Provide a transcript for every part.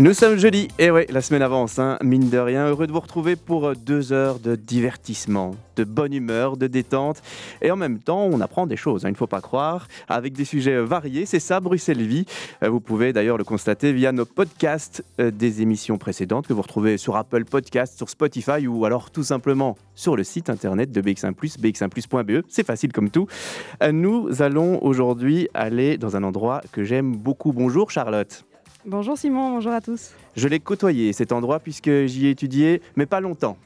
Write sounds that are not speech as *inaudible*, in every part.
Nous sommes jeudi, et ouais, la semaine avance, hein, mine de rien. Heureux de vous retrouver pour euh, deux heures de divertissement, de bonne humeur, de détente. Et en même temps, on apprend des choses, hein, il ne faut pas croire, avec des sujets euh, variés. C'est ça, Bruxelles Vie. Euh, Vous pouvez d'ailleurs le constater via nos podcasts des émissions précédentes que vous retrouvez sur Apple Podcasts, sur Spotify ou alors tout simplement sur le site internet de BX1+, bx1plus.be. E. C'est facile comme tout. Nous allons aujourd'hui aller dans un endroit que j'aime beaucoup. Bonjour Charlotte. Bonjour Simon, bonjour à tous. Je l'ai côtoyé cet endroit puisque j'y ai étudié, mais pas longtemps.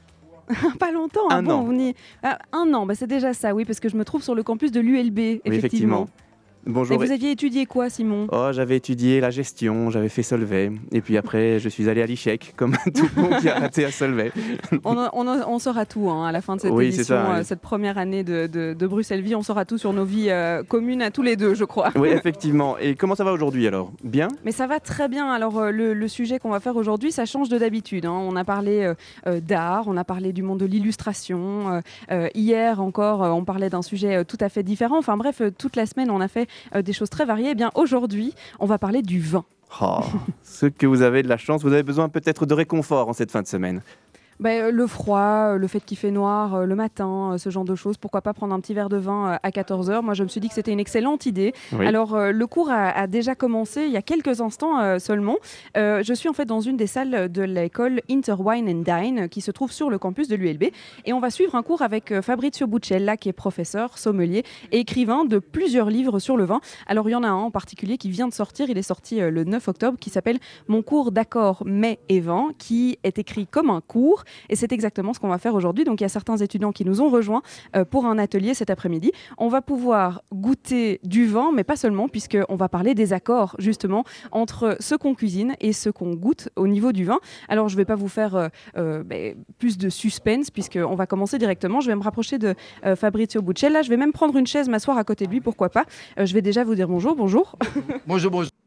*laughs* Pas longtemps, Un ah bon, an. vous n'y- ah, un an, bah c'est déjà ça, oui, parce que je me trouve sur le campus de l'ULB, Oui, effectivement. Et Bonjour. vous aviez étudié quoi, Simon? Oh, j'avais étudié la gestion, j'avais fait Solvay, et puis après, je suis allé à l'ICHEC, comme *laughs* tout le monde qui a raté à Solvay. *laughs* on, saura tout hein, à la fin de cette Oui, c'est édition, ça, oui. euh, cette première année de, de, de Bruxelles Vie. On saura tout sur nos vies euh, communes à tous les deux, je crois. Oui, *laughs* effectivement. Et comment ça va aujourd'hui alors? Bien? Mais ça va très bien. Alors, euh, le, le sujet qu'on va faire aujourd'hui, ça change de d'habitude. hein. On a parlé euh, d'art, on a parlé du monde de l'illustration. euh, hier encore, on parlait d'un sujet tout à fait différent. Enfin bref, toute la semaine, on a fait euh, des choses très variées. Eh bien, aujourd'hui, on va parler du vin. Oh, Ce que vous avez de la chance, vous avez besoin peut-être de réconfort en cette fin de semaine. Ben, euh, le froid, euh, le fait qu'il fait noir euh, le matin, ce genre de choses. Pourquoi pas prendre un petit verre de vin à 14h Moi, je me suis dit que c'était une excellente idée. Oui. Alors, le cours a, a déjà commencé il y a quelques instants seulement. Euh, je suis en fait dans une des salles de l'école Interwine and Dine qui se trouve sur le campus de l'ULB. Et on va suivre un cours avec Fabrizio Buccella, qui est professeur, sommelier et écrivain de plusieurs livres sur le vin. Alors, il y en a un en particulier qui vient de sortir. Il est sorti le 9 octobre, qui s'appelle Mon cours d'accord mets et vin, qui est écrit comme un cours. Et c'est exactement ce qu'on va faire aujourd'hui. Donc, il y a certains étudiants qui nous ont rejoints euh, pour un atelier cet après-midi. On va pouvoir goûter du vin, mais pas seulement, puisqu'on va parler des accords, justement, entre ce qu'on cuisine et ce qu'on goûte au niveau du vin. Alors, je ne vais pas vous faire euh, euh, ben, plus de suspense, puisqu'on va commencer directement. Je vais me rapprocher de Fabrizio Buccella. Je vais même prendre une chaise, m'asseoir à côté de lui, pourquoi pas. Je vais déjà vous dire bonjour. Bonjour. Bonjour, bonjour.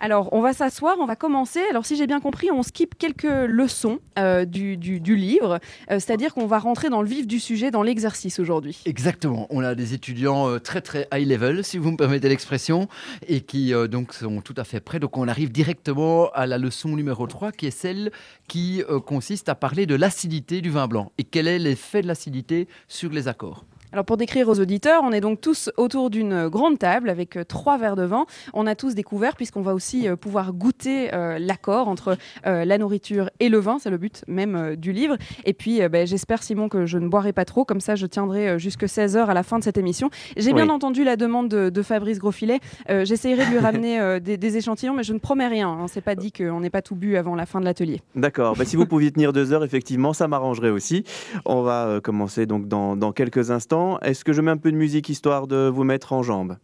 Alors, on va s'asseoir, on va commencer. Alors, si j'ai bien compris, on skip quelques leçons euh, du, livre, Euh, c'est-à-dire qu'on va rentrer dans le vif du sujet, dans l'exercice aujourd'hui. Exactement. On a des étudiants euh, très très high level, si vous me permettez l'expression, et qui donc sont tout à fait prêts. Donc on arrive directement à la leçon numéro 3, qui est celle qui consiste à parler de l'acidité du vin blanc. Et quel est l'effet de l'acidité sur les accords? Alors pour décrire aux auditeurs, on est donc tous autour d'une grande table avec euh, trois verres de vin. On a tous des couverts puisqu'on va aussi euh, pouvoir goûter euh, l'accord entre euh, la nourriture et le vin. C'est le but même euh, du livre. Et puis ben, j'espère Simon que je ne boirai pas trop. Comme ça je tiendrai jusque 16h à la fin de cette émission. J'ai bien entendu la demande de, de Fabrice Grosfilet. J'essayerai de lui *laughs* ramener des, des échantillons mais je ne promets rien. hein. C'est pas dit qu'on n'ait pas tout bu avant la fin de l'atelier. D'accord. Bah, si vous pouviez tenir deux heures, effectivement, ça m'arrangerait aussi. On va commencer donc dans, dans quelques instants. Est-ce que je mets un peu de musique histoire de vous mettre en jambes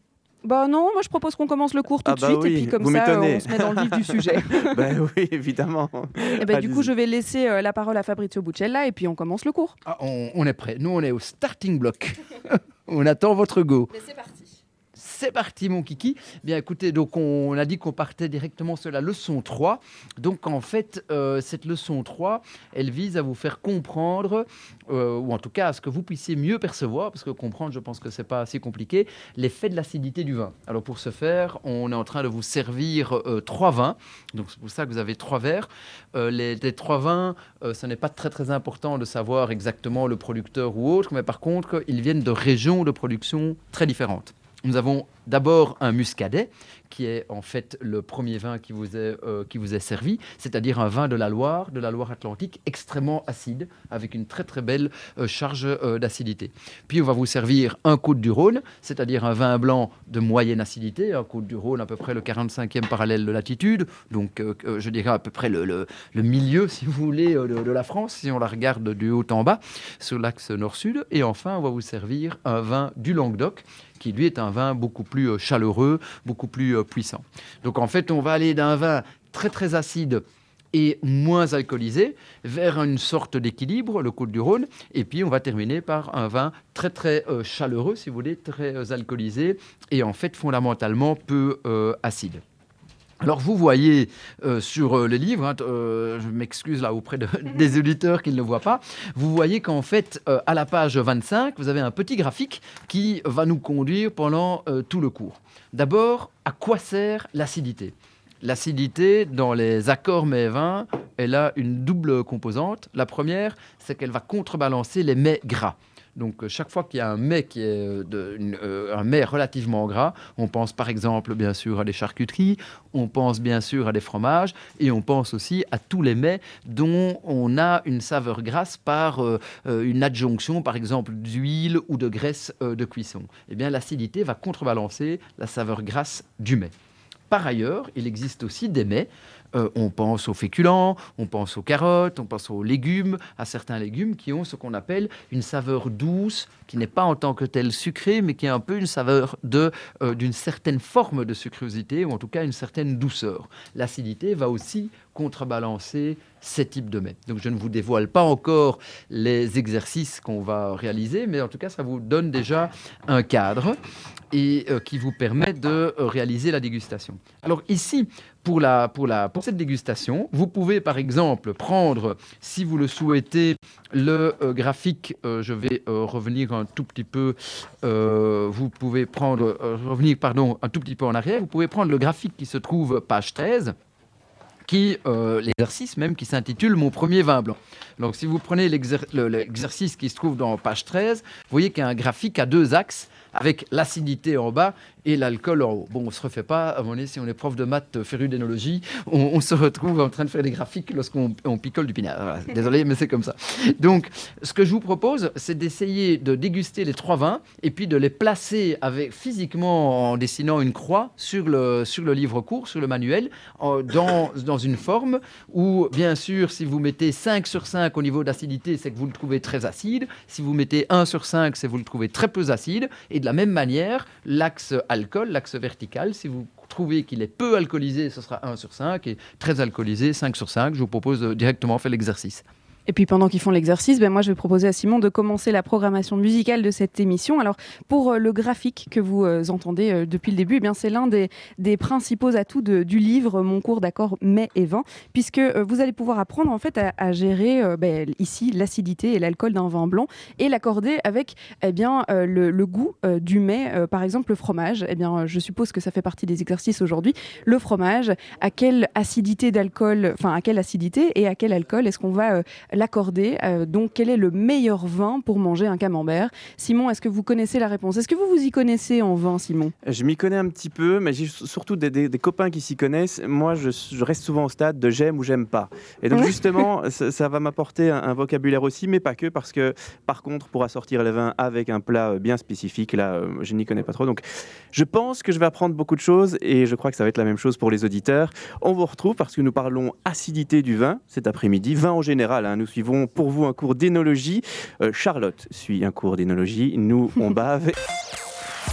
Bah non, moi je propose qu'on commence le cours tout Ah de bah suite oui, et puis comme vous ça m'étonnez. on se met dans le vif du sujet. *laughs* Ben oui, évidemment. Eh ben, du coup, je vais laisser euh, la parole à Fabrizio Buccella et puis on commence le cours. Ah, on, on est prêt. Nous, on est au starting block. *laughs* on attend votre go. c'est parti. C'est parti, mon kiki. Bien, écoutez, donc on a dit qu'on partait directement sur la leçon 3. Donc, en fait, euh, cette leçon 3, elle vise à vous faire comprendre, euh, ou en tout cas à ce que vous puissiez mieux percevoir, parce que comprendre, je pense que c'est pas assez compliqué, l'effet de l'acidité du vin. Alors, pour ce faire, on est en train de vous servir euh, trois vins. Donc, c'est pour ça que vous avez trois verres. Les, les trois vins, ce n'est pas très très important de savoir exactement le producteur ou autre, mais par contre, ils viennent de régions de production très différentes. Nous avons d'abord un muscadet, qui est en fait le premier vin qui vous est, euh, servi, c'est-à-dire un vin de la Loire, de la Loire-Atlantique, extrêmement acide, avec une très très belle euh, charge euh, d'acidité. Puis on va vous servir un Côte du Rhône, c'est-à-dire un vin blanc de moyenne acidité, un Côte du Rhône à peu près le 45e parallèle de latitude, donc je dirais à peu près le, milieu, si vous voulez, de la France, si on la regarde du haut en bas, sur l'axe nord-sud. Et enfin, on va vous servir un vin du Languedoc, qui lui est un vin beaucoup plus euh, chaleureux, beaucoup plus euh, puissant. Donc en fait, on va aller d'un vin très très acide et moins alcoolisé vers une sorte d'équilibre, le Côte du Rhône, et puis on va terminer par un vin très très euh, chaleureux, si vous voulez, très alcoolisé et en fait fondamentalement peu acide. Alors vous voyez euh, sur euh, le livre, hein, euh, je m'excuse là auprès de- *laughs* des auditeurs qui ne le voient pas, vous voyez qu'en fait euh, à la page 25, vous avez un petit graphique qui va nous conduire pendant tout le cours. D'abord, à quoi sert l'acidité? L'acidité, dans les accords mets et vins, elle a une double composante. La première, c'est qu'elle va contrebalancer les mets gras. Donc, euh, chaque fois qu'il y a un mets qui est euh, euh, un mets relativement gras, on pense par exemple bien sûr à des charcuteries, on pense bien sûr à des fromages et on pense aussi à tous les mets dont on a une saveur grasse par une adjonction par exemple d'huile ou de graisse de cuisson. Eh bien, l'acidité va contrebalancer la saveur grasse du mets. Par ailleurs, il existe aussi des mets. Euh, on pense aux féculents, on pense aux carottes, on pense aux légumes, à certains légumes qui ont ce qu'on appelle une saveur douce, qui n'est pas en tant que telle sucrée, mais qui est un peu une saveur euh, d'une certaine forme de sucrosité, ou en tout cas une certaine douceur. L'acidité va aussi contrebalancer ces types de mets. Donc je ne vous dévoile pas encore les exercices qu'on va réaliser, mais en tout cas ça vous donne déjà un cadre et euh, qui vous permet de réaliser la dégustation. Alors ici, pour, la, pour, la, pour cette dégustation, vous pouvez par exemple prendre, si vous le souhaitez, le euh, graphique. euh, je vais revenir un tout petit peu. vous pouvez prendre, revenir pardon, un tout petit peu en arrière. Vous pouvez prendre le graphique qui se trouve page 13 qui euh, l'exercice même qui s'intitule Mon premier vin blanc. Donc si vous prenez l'exer- le- l'exercice qui se trouve dans page 13, vous voyez qu'il y a un graphique à deux axes avec l'acidité en bas et l'alcool en haut. Bon, on ne se refait pas, à moment donné, si on est prof de maths, euh, féru d'énologie, on, on se retrouve en train de faire des graphiques lorsqu'on on picole du pinard. Voilà, *laughs* désolé, mais c'est comme ça. Donc, ce que je vous propose, c'est d'essayer de déguster les trois vins et puis de les placer avec, physiquement en dessinant une croix sur le, sur le livre court, sur le manuel, en- dans, dans une forme où, bien sûr, si vous mettez 5 sur 5 au niveau d'acidité, c'est que vous le trouvez très acide. Si vous mettez 1 sur 5, c'est que vous le trouvez très peu acide. Et de la même manière, l'axe alcool, l'axe vertical, si vous trouvez qu'il est peu alcoolisé, ce sera 1 sur 5. Et très alcoolisé, 5 sur 5. Je vous propose de directement faire l'exercice. Et puis pendant qu'ils font l'exercice, ben moi je vais proposer à Simon de commencer la programmation musicale de cette émission. Alors pour euh, le graphique que vous euh, entendez euh, depuis le début, eh bien c'est l'un des, principaux atouts du livre Mon cours d'accord mai et vin, puisque vous allez pouvoir apprendre en fait à, gérer ben, ici l'acidité et l'alcool d'un vin blanc et l'accorder avec eh bien le, le goût du mets, par exemple le fromage. Eh bien je suppose que ça fait partie des exercices aujourd'hui. Le fromage, à quelle acidité d'alcool, enfin à quelle acidité et à quel alcool est-ce qu'on va l'accorder. Euh, donc, quel est le meilleur vin pour manger un camembert? Simon, est-ce que vous connaissez la réponse? Est-ce que vous vous y connaissez en vin, Simon? Je m'y connais un petit peu, mais j'ai surtout des, des- des copains qui s'y connaissent. Moi, je, je reste souvent au stade de j'aime ou j'aime pas. Et donc, justement, *laughs* ça, ça va m'apporter un, un vocabulaire aussi, mais pas que, parce que, par contre, pour assortir les vins avec un plat euh, bien spécifique, là, euh, je n'y connais pas trop. Donc, je pense que je vais apprendre beaucoup de choses, et je crois que ça va être la même chose pour les auditeurs. On vous retrouve parce que nous parlons acidité du vin cet après-midi, vin en général. hein. Nous suivons pour vous un cours d'énologie. Euh, Charlotte suit un cours d'énologie. Nous, on *laughs* bave.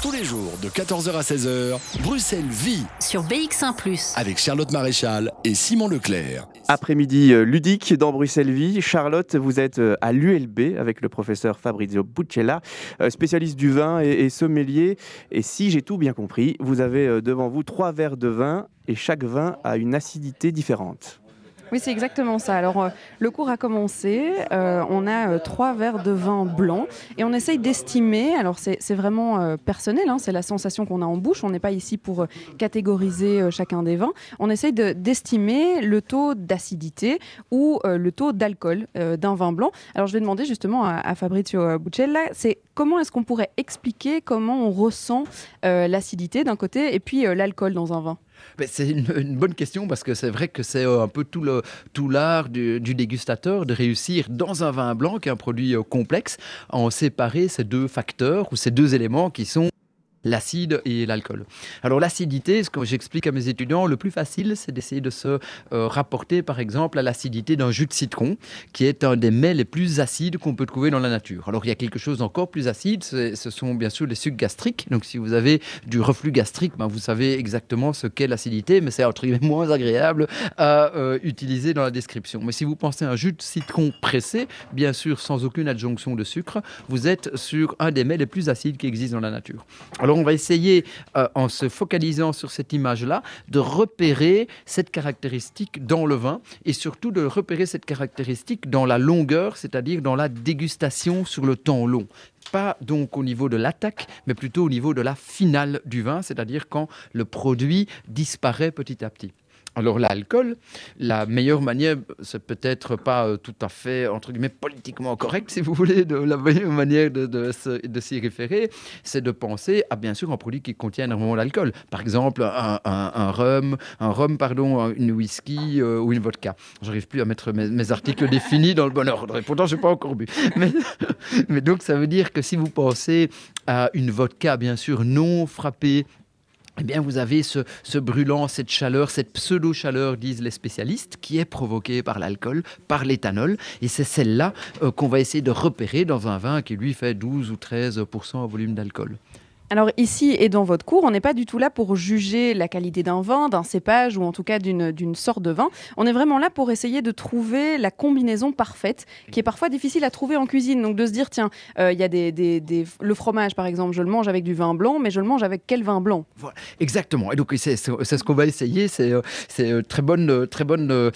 Tous les jours de 14h à 16h, Bruxelles vit sur BX1 ⁇ avec Charlotte Maréchal et Simon Leclerc. Après-midi euh, ludique dans Bruxelles Vie. Charlotte, vous êtes euh, à l'ULB avec le professeur Fabrizio Buccella, spécialiste du vin et, et sommelier. Et si j'ai tout bien compris, vous avez devant vous trois verres de vin et chaque vin a une acidité différente. Oui, c'est exactement ça. Alors, euh, le cours a commencé. euh, on a euh, trois verres de vin blanc et on essaye d'estimer. Alors, c'est vraiment personnel. hein, c'est la sensation qu'on a en bouche. On n'est pas ici pour catégoriser chacun des vins. On essaye de- d'estimer le taux d'acidité ou le taux d'alcool d'un vin blanc. Alors, je vais demander justement à, à Fabrizio Buccella, c'est comment est-ce qu'on pourrait expliquer comment on ressent l'acidité d'un côté et puis l'alcool dans un vin? C'est une, bonne question parce que c'est vrai que c'est euh, un peu tout l'art du, du dégustateur de réussir dans un vin blanc qui est un produit euh, complexe à en séparer ces deux facteurs ou ces deux éléments qui sont l'acide et l'alcool. Alors l'acidité, ce que j'explique à mes étudiants, le plus facile, c'est d'essayer de se euh, rapporter par exemple à l'acidité d'un jus de citron, qui est un des mets les plus acides qu'on peut trouver dans la nature. Alors il y a quelque chose d'encore plus acide, ce sont bien sûr les sucs gastriques. Donc si vous avez du reflux gastrique, ben, vous savez exactement ce qu'est l'acidité, mais c'est entre guillemets *laughs* moins agréable à euh, utiliser dans la description. Mais si vous pensez à un jus de citron pressé, bien sûr sans aucune adjonction de sucre, vous êtes sur un des mets les plus acides qui existent dans la nature. Alors On va essayer, euh, en se focalisant sur cette image-là, de repérer cette caractéristique dans le vin et surtout de repérer cette caractéristique dans la longueur, c'est-à-dire dans la dégustation sur le temps long pas donc au niveau de l'attaque, mais plutôt au niveau de la finale du vin, c'est-à-dire quand le produit disparaît petit à petit. Alors l'alcool, la meilleure manière, c'est peut-être pas euh, tout à fait, entre guillemets, politiquement correct, si vous voulez, de la meilleure manière de, s'y référer, c'est de penser à bien sûr un produit qui contient énormément d'alcool. Par exemple, un, un, rhum, un rhum, pardon, une whisky euh, ou une vodka. J'arrive plus à mettre mes, articles définis dans le bon ordre. Et pourtant, je n'ai pas encore bu. Mais donc, ça veut dire que si vous pensez à une vodka, bien sûr, non frappée eh bien, vous avez ce, brûlant, cette chaleur, cette pseudo-chaleur, disent les spécialistes, qui est provoquée par l'alcool, par l'éthanol. Et c'est celle-là euh, qu'on va essayer de repérer dans un vin qui, lui, fait 12 ou 13% en volume d'alcool. Alors ici et dans votre cours, on n'est pas du tout là pour juger la qualité d'un vin, d'un cépage ou en tout cas d'une sorte de vin. On est vraiment là pour essayer de trouver la combinaison parfaite, qui est parfois difficile à trouver en cuisine. Donc de se dire, tiens, euh, il y a des, le fromage par exemple, je le mange avec du vin blanc, mais je le mange avec quel vin blanc? Voilà, Exactement. Et donc c'est ce qu'on va essayer. C'est euh, euh, très bonne, très bonne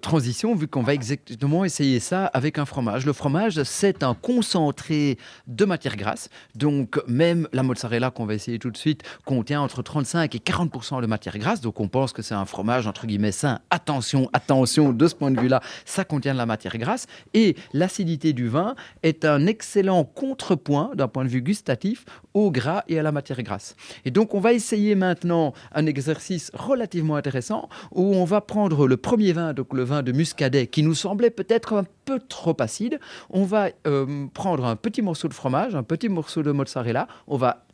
transition vu qu'on va exactement essayer ça avec un fromage. Le fromage, c'est un concentré de matière grasse. Donc même la mozzarella là qu'on va essayer tout de suite contient entre 35 et 40% de matière grasse. Donc on pense que c'est un fromage entre guillemets sain. Attention, attention, de ce point de vue-là, ça contient de la matière grasse. Et l'acidité du vin est un excellent contrepoint d'un point de vue gustatif au gras et à la matière grasse. Et donc on va essayer maintenant un exercice relativement intéressant où on va prendre le premier vin, donc le vin de muscadet, qui nous semblait peut-être un peu trop acide. On va euh, prendre un petit morceau de fromage, un petit morceau de mozzarella. On va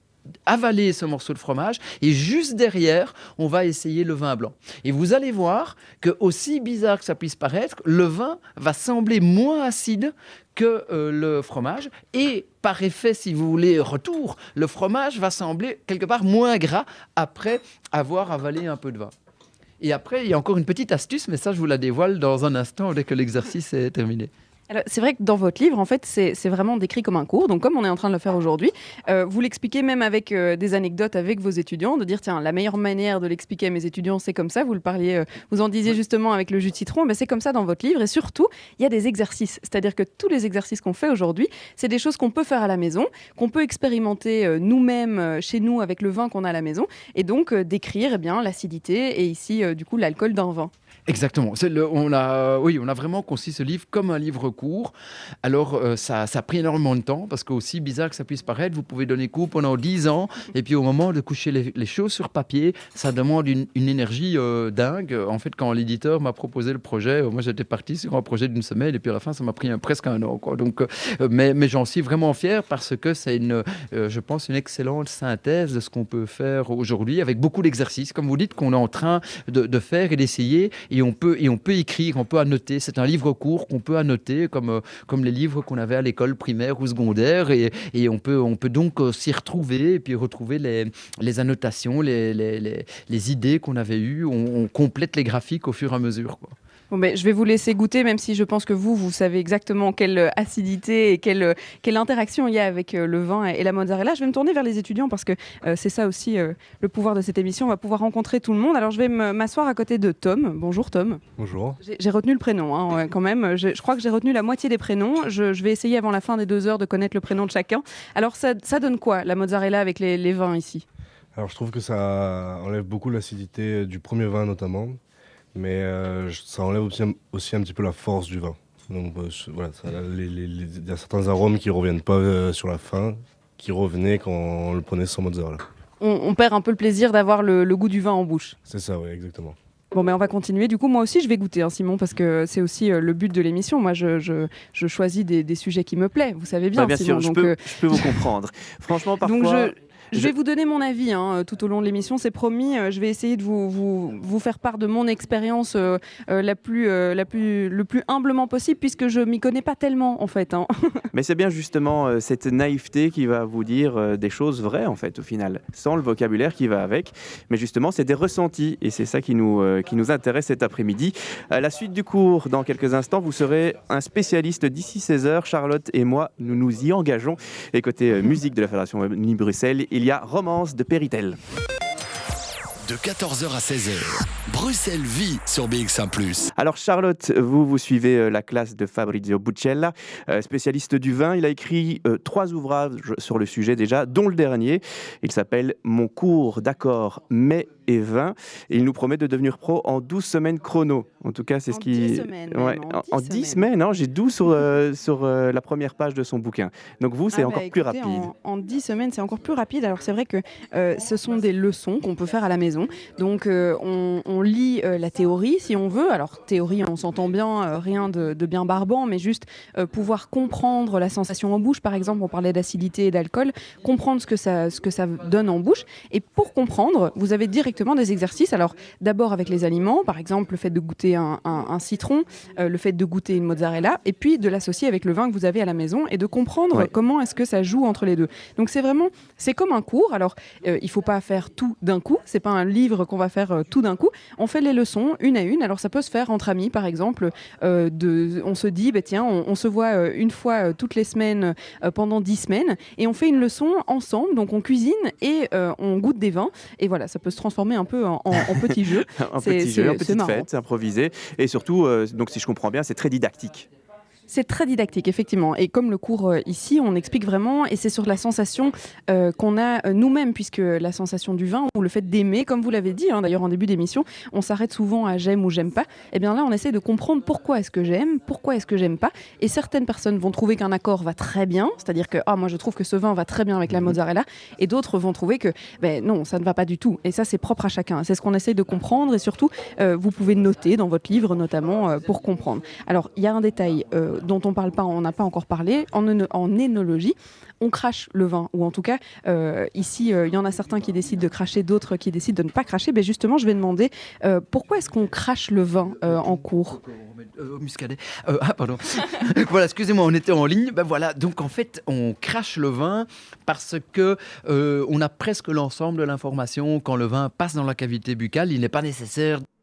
avaler ce morceau de fromage et juste derrière, on va essayer le vin blanc. Et vous allez voir que aussi bizarre que ça puisse paraître, le vin va sembler moins acide que euh, le fromage et par effet, si vous voulez, retour, le fromage va sembler quelque part moins gras après avoir avalé un peu de vin. Et après, il y a encore une petite astuce, mais ça, je vous la dévoile dans un instant dès que l'exercice est terminé c'est vrai que dans votre livre, en fait, c'est vraiment décrit comme un cours. Donc, comme on est en train de le faire aujourd'hui, euh, vous l'expliquez même avec euh, des anecdotes avec vos étudiants, de dire tiens, la meilleure manière de l'expliquer à mes étudiants, c'est comme ça. Vous le parliez, euh, vous en disiez justement avec le jus de citron, mais c'est comme ça dans votre livre. Et surtout, il y a des exercices. C'est-à-dire que tous les exercices qu'on fait aujourd'hui, c'est des choses qu'on peut faire à la maison, qu'on peut expérimenter nous-mêmes chez nous avec le vin qu'on a à la maison, et donc décrire eh bien l'acidité et ici du coup l'alcool d'un vin. Exactement. On a, oui, on a vraiment conçu ce livre comme un livre court. Alors, euh, ça, ça, a pris énormément de temps parce qu'aussi bizarre que ça puisse paraître, vous pouvez donner cours pendant 10 ans et puis au moment de coucher les, choses sur papier, ça demande une, énergie euh, dingue. En fait, quand l'éditeur m'a proposé le projet, euh, moi j'étais parti sur un projet d'une semaine et puis à la fin, ça m'a pris presque un an. Donc, mais, j'en suis vraiment fier parce que c'est une, je pense, une excellente synthèse de ce qu'on peut faire aujourd'hui avec beaucoup d'exercices, comme vous dites, qu'on est en train de, faire et d'essayer on peut, et on peut écrire, on peut annoter. C'est un livre court qu'on peut annoter comme, euh, comme les livres qu'on avait à l'école primaire ou secondaire. Et, et, on, peut, on peut donc euh, s'y retrouver et puis retrouver les, les annotations, les, les, les, idées qu'on avait eues. On, complète les graphiques au fur et à mesure. Bon, ben, je vais vous laisser goûter, même si je pense que vous, vous savez exactement quelle euh, acidité et quelle, euh, quelle interaction il y a avec euh, le vin et la mozzarella. Je vais me tourner vers les étudiants parce que c'est ça aussi le pouvoir de cette émission. On va pouvoir rencontrer tout le monde. Alors, je vais m'asseoir à côté de Tom. Bonjour, Tom. Bonjour. J'ai retenu le prénom, hein, quand même. Je, crois que j'ai retenu la moitié des prénoms. Je, vais essayer avant la fin des deux heures de connaître le prénom de chacun. Alors, ça, ça donne quoi, la mozzarella avec les, les vins ici? Alors je trouve que ça enlève beaucoup l'acidité du premier vin notamment mais euh, ça enlève aussi un, aussi un, petit peu la force du vin. Donc euh, voilà, il y a certains arômes qui reviennent pas euh, sur la fin, qui revenaient quand on le prenait sans mozzarella. On, on perd un peu le plaisir d'avoir le, goût du vin en bouche. C'est ça, oui, exactement. Bon, mais on va continuer. Du coup, moi aussi, je vais goûter, hein, Simon, parce que c'est aussi le but de l'émission. Moi, je, je, choisis des, sujets qui me plaisent. Vous savez bien, bah, bien Simon. Sûr, je, peux, je peux vous comprendre. Franchement, *laughs* parfois. Je vais vous donner mon avis hein, euh, tout au long de l'émission, c'est promis. Euh, je vais essayer de vous, vous, vous faire part de mon expérience euh, la plus, la plus, le plus humblement possible, puisque je m'y connais pas tellement en fait. Hein. *laughs* Mais c'est bien justement cette naïveté qui va vous dire des choses vraies en fait au final, sans le vocabulaire qui va avec. Mais justement, c'est des ressentis et c'est ça qui nous, qui nous intéresse cet après-midi. À la suite du cours, dans quelques instants, vous serez un spécialiste d'ici 16h. Charlotte et moi, nous nous y engageons. Et côté musique de la Fédération Bruxelles il y a Romance de Péritel. De 14h à 16h, Bruxelles vit sur BX1 ⁇ Alors Charlotte, vous, vous suivez euh, la classe de Fabrizio Buccella, euh, spécialiste du vin. Il a écrit euh, trois ouvrages sur le sujet déjà, dont le dernier. Il s'appelle Mon cours d'accord mais et 20. Et il nous promet de devenir pro en 12 semaines chrono. En tout cas, c'est ce qui. 10 semaines. même, en en 10 10 semaines. semaines, hein, j'ai 12 sur, euh, sur euh, la première page de son bouquin. Donc vous, c'est Ah bah, encore plus écoutez, rapide. En, en 10 semaines, c'est encore plus rapide. Alors c'est vrai que euh, ce sont des leçons qu'on peut faire à la maison. Donc on, on lit la théorie si on veut. Alors théorie, on s'entend bien, rien de, de bien barbant, mais juste pouvoir comprendre la sensation en bouche. Par exemple, on parlait d'acidité et d'alcool, comprendre ce que, ça, ce que ça donne en bouche. Et pour comprendre, vous avez directement des exercices. Alors d'abord avec les aliments, par exemple le fait de goûter un, un- un citron, euh, le fait de goûter une mozzarella, et puis de l'associer avec le vin que vous avez à la maison et de comprendre Ouais. comment est-ce que ça joue entre les deux. Donc c'est vraiment, c'est comme un cours. Alors euh, il faut pas faire tout d'un coup. C'est pas un livre qu'on va faire euh, tout d'un coup. On fait les leçons une à une. Alors ça peut se faire entre amis, par exemple. euh, de, on se dit, bah, tiens, on, on se voit une fois toutes les semaines pendant dix semaines, et on fait une leçon ensemble. Donc on cuisine et on goûte des vins. Et voilà, ça peut se transformer un peu en, en- en petit jeu. *laughs* un petit jeu, une petite marrant. fête, c'est improvisé. Et surtout, euh, donc si je comprends bien, c'est très didactique. C'est très didactique, effectivement. Et comme le cours euh, ici, on explique vraiment, et c'est sur la sensation euh, qu'on a euh, nous-mêmes, puisque la sensation du vin, ou le fait d'aimer, comme vous l'avez dit, hein, d'ailleurs en début d'émission, on s'arrête souvent à j'aime ou j'aime pas. Et bien là, on essaie de comprendre pourquoi est-ce que j'aime, pourquoi est-ce que j'aime pas. Et certaines personnes vont trouver qu'un accord va très bien, c'est-à-dire que ah, moi je trouve que ce vin va très bien avec la mozzarella, et d'autres vont trouver que ben, non, ça ne va pas du tout. Et ça, c'est propre à chacun. C'est ce qu'on essaie de comprendre, et surtout, vous pouvez noter dans votre livre, notamment, pour comprendre. Alors, il y a un détail euh, dont on parle pas, on n'a pas encore parlé. En, en énologie, on crache le vin, ou en tout cas, euh, ici, euh, il y en a certains qui décident de cracher, d'autres qui décident de ne pas cracher. Mais justement, je vais demander euh, pourquoi est-ce qu'on crache le vin euh, en cours? Euh, muscadet. Euh, ah, pardon. *laughs* voilà, excusez-moi, on était en ligne. Ben voilà, donc en fait, on crache le vin parce que euh, on a presque l'ensemble de l'information. Quand le vin passe dans la cavité buccale, il n'est pas nécessaire euh,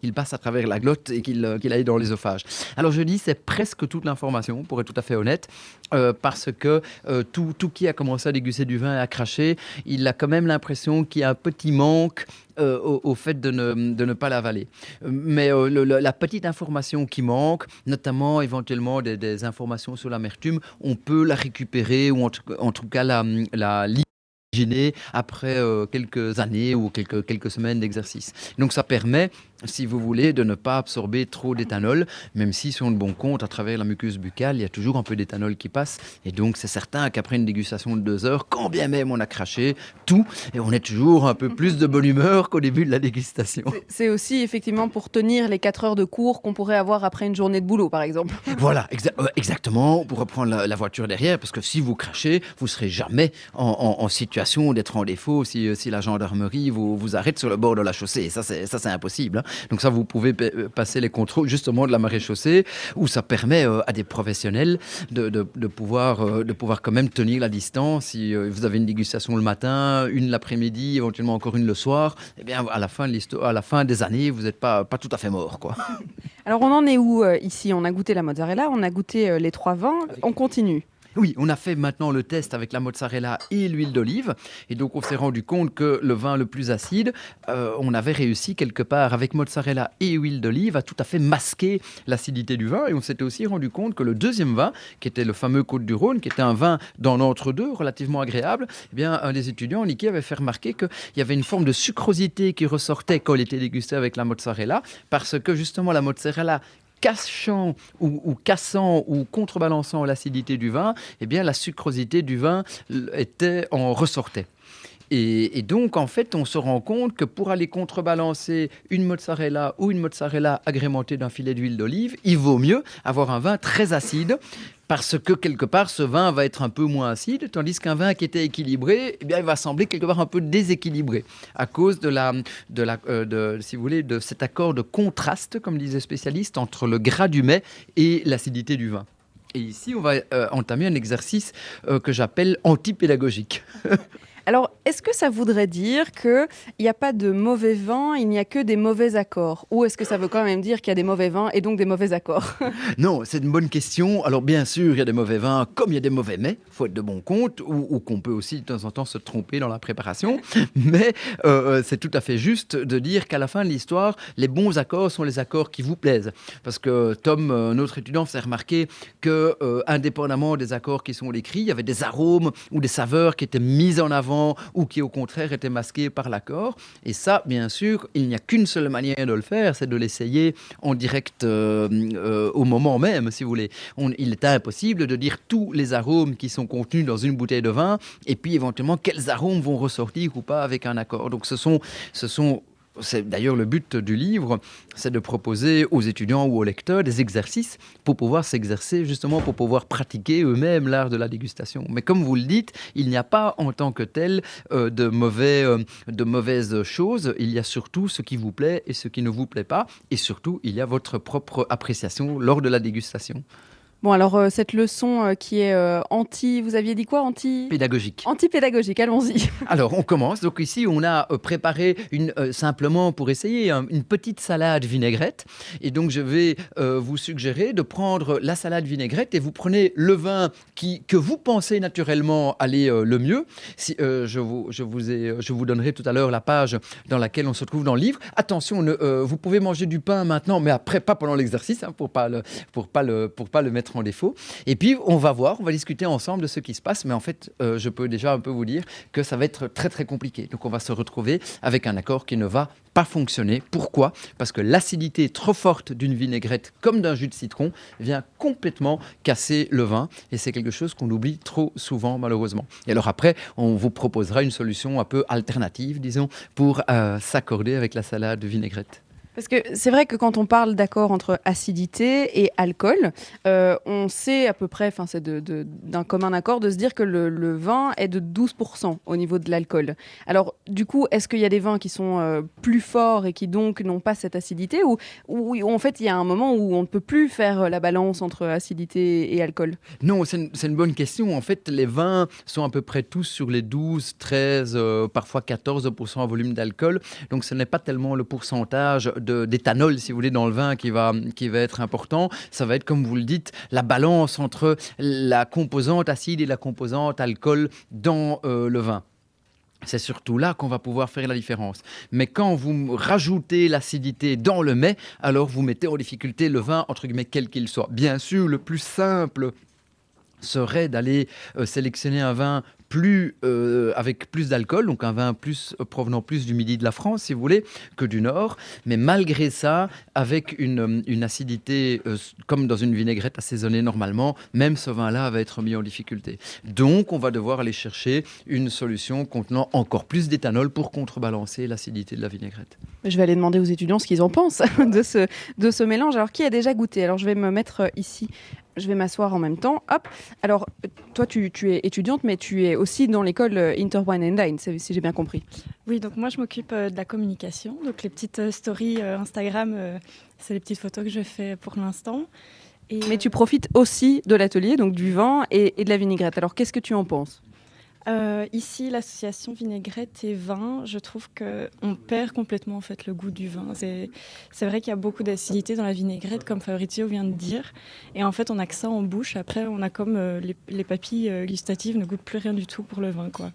qu'il passe à travers la glotte et qu'il euh, aille dans l'œsophage. Alors je dis c'est presque toute l'information, pour être tout à fait honnête, euh, parce que euh, tout, tout qui a commencé à déguster du vin et à cracher, il a quand même l'impression qu'il y a un petit manque euh, au, fait de ne, de ne pas l'avaler. Euh, Mais euh, la petite information qui manque, notamment éventuellement des, informations sur l'amertume, on peut la récupérer ou en tout, cas la, la après euh, quelques années ou quelques, quelques semaines d'exercice. Donc ça permet, si vous voulez, de ne pas absorber trop d'éthanol, même si sur le bon compte, à travers la muqueuse buccale, il y a toujours un peu d'éthanol qui passe. Et donc c'est certain qu'après une dégustation de deux heures, quand bien même on a craché tout, et on est toujours un peu plus de bonne humeur qu'au début de la dégustation. C'est- aussi effectivement pour tenir les 4 heures de cours qu'on pourrait avoir après une journée de boulot, par exemple. *laughs* Voilà, exa- euh, exactement, pour reprendre la, la voiture derrière, parce que si vous crachez, vous serez jamais en, en- en situation d'être en défaut si, euh, si la gendarmerie vous, vous arrête sur le bord de la chaussée. Et Ça, c'est ça, c'est impossible. hein. Donc ça, vous pouvez euh, passer les contrôles justement de la marée chaussée, où ça permet euh, à des professionnels de, de- de pouvoir, euh, de pouvoir quand même tenir la distance. Si euh, vous avez une dégustation le matin, une l'après-midi, éventuellement encore une le soir, eh bien, à la fin, de à la fin des années, vous n'êtes pas, pas tout à fait mort. Quoi. *laughs* Alors on en est où ici? On a goûté la mozzarella, on a goûté les trois vins, on continue. Oui, on a fait maintenant le test avec la mozzarella et l'huile d'olive. Et donc, on s'est rendu compte que le vin le plus acide, euh, on avait réussi quelque part avec mozzarella et huile d'olive à tout à fait masquer l'acidité du vin. Et on s'était aussi rendu compte que le deuxième vin, qui était le fameux Côte du Rhône, qui était un vin dans l'entre-deux, relativement agréable, eh bien, des étudiants, Niki, avait fait remarquer qu'il y avait une forme de sucrosité qui ressortait quand il était dégusté avec la mozzarella, parce que justement, la mozzarella cachant ou, cassant ou contrebalançant l'acidité du vin, eh bien la sucrosité du vin était en ressortait. Et, donc, en fait, on se rend compte que pour aller contrebalancer une mozzarella ou une mozzarella agrémentée d'un filet d'huile d'olive, il vaut mieux avoir un vin très acide parce que quelque part, ce vin va être un peu moins acide, tandis qu'un vin qui était équilibré, eh bien, il va sembler quelque part un peu déséquilibré à cause de la, de la, euh, de, si vous voulez, de cet accord de contraste, comme disait le spécialiste, entre le gras du mets et l'acidité du vin. Et ici, on va euh, entamer un exercice euh, que j'appelle antipédagogique. *laughs* Alors, est-ce que ça voudrait dire qu'il n'y a pas de mauvais vin, il n'y a que des mauvais accords? Ou est-ce que ça veut quand même dire qu'il y a des mauvais vins et donc des mauvais accords? *laughs* Non, c'est une bonne question. Alors bien sûr, il y a des mauvais vins comme il y a des mauvais mets, faut être de bon compte, ou, ou qu'on peut aussi de temps en temps se tromper dans la préparation. *laughs* Mais euh, c'est tout à fait juste de dire qu'à la fin de l'histoire, les bons accords sont les accords qui vous plaisent. Parce que Tom, euh, notre étudiant, s'est remarqué que, euh, indépendamment des accords qui sont écrits, il y avait des arômes ou des saveurs qui étaient mises en avant ou qui, au contraire, étaient masquées par l'accord. Et ça, bien sûr, il n'y a qu'une seule manière de le faire, c'est de l'essayer en direct euh, euh, au moment même, si vous voulez. Il est impossible de dire tous les arômes qui sont contenus dans une bouteille de vin et puis éventuellement quels arômes vont ressortir ou pas avec un accord. Donc ce sont, ce sont c'est d'ailleurs le but du livre, c'est de proposer aux étudiants ou aux lecteurs des exercices pour pouvoir s'exercer, justement pour pouvoir pratiquer eux-mêmes l'art de la dégustation. Mais comme vous le dites, il n'y a pas en tant que tel euh, de, mauvais, euh, de mauvaises choses, il y a surtout ce qui vous plaît et ce qui ne vous plaît pas, et surtout il y a votre propre appréciation lors de la dégustation. Bon, alors, euh, cette leçon euh, qui est euh, anti. Vous aviez dit quoi Anti. Pédagogique. Anti-pédagogique, allons-y. *laughs* Alors, on commence. Donc ici, on a préparé une, simplement pour essayer un- une petite salade vinaigrette. Et donc, je vais vous suggérer de prendre la salade vinaigrette et vous prenez le vin qui, que vous pensez naturellement aller le mieux. Si, je, vous, je, vous ai, je vous donnerai tout à l'heure la page dans laquelle on se trouve dans le livre. Attention, ne- vous pouvez manger du pain maintenant, mais après, pas pendant l'exercice, hein, pour pas le, pour pas le, pour pas le mettre en défaut. Et puis, on va voir, on va discuter ensemble de ce qui se passe. Mais en fait, euh, je peux déjà un peu vous dire que ça va être très, très compliqué. Donc, on va se retrouver avec un accord qui ne va pas fonctionner. Pourquoi? Parce que l'acidité trop forte d'une vinaigrette comme d'un jus de citron vient complètement casser le vin. Et c'est quelque chose qu'on oublie trop souvent, malheureusement. Et alors après, on vous proposera une solution un peu alternative, disons, pour euh, s'accorder avec la salade vinaigrette. Parce que c'est vrai que quand on parle d'accord entre acidité et alcool, euh, on sait à peu près, enfin c'est d'un commun accord de se dire que le, vin est de 12% au niveau de l'alcool. Alors du coup, est-ce qu'il y a des vins qui sont euh, plus forts et qui donc n'ont pas cette acidité ou, en fait il y a un moment où on ne peut plus faire la balance entre acidité et alcool? Non, c'est une, bonne question. En fait, les vins sont à peu près tous sur les 12, 13, euh, parfois 14% en volume d'alcool. Donc, ce n'est pas tellement le pourcentage d'éthanol, si vous voulez, dans le vin qui va, qui va être important. Ça va être, comme vous le dites, la balance entre la composante acide et la composante alcool dans euh, le vin. C'est surtout là qu'on va pouvoir faire la différence. Mais quand vous rajoutez l'acidité dans le mets, alors vous mettez en difficulté le vin, entre guillemets, quel qu'il soit. Bien sûr, le plus simple serait d'aller euh, sélectionner un vin plus euh, avec plus d'alcool, donc un vin plus euh, provenant plus du midi de la France, si vous voulez, que du nord. Mais malgré ça, avec une, euh, une acidité comme dans une vinaigrette assaisonnée normalement, même ce vin-là va être mis en difficulté. Donc, on va devoir aller chercher une solution contenant encore plus d'éthanol pour contrebalancer l'acidité de la vinaigrette. Je vais aller demander aux étudiants ce qu'ils en pensent *laughs* de ce, de ce mélange. Alors, qui a déjà goûté? Alors, je vais me mettre ici. Je vais m'asseoir en même temps. Hop. Alors, toi, tu, tu es étudiante, mais tu es aussi dans l'école euh, Interwine and Dine, si j'ai bien compris. Oui, donc moi je m'occupe euh, de la communication. Donc les petites euh, stories Instagram, c'est les petites photos que je fais pour l'instant. Et, Mais tu profites aussi de l'atelier, donc du vin et, et de la vinaigrette. Alors, qu'est-ce que tu en penses? Euh, ici, l'association vinaigrette et vin, je trouve qu'on perd complètement en fait le goût du vin. C'est vrai qu'il y a beaucoup d'acidité dans la vinaigrette, comme Fabrizio vient de dire. Et en fait, on a que ça en bouche. Après, on a comme euh, les, les papilles euh, gustatives ne goûtent plus rien du tout pour le vin, quoi.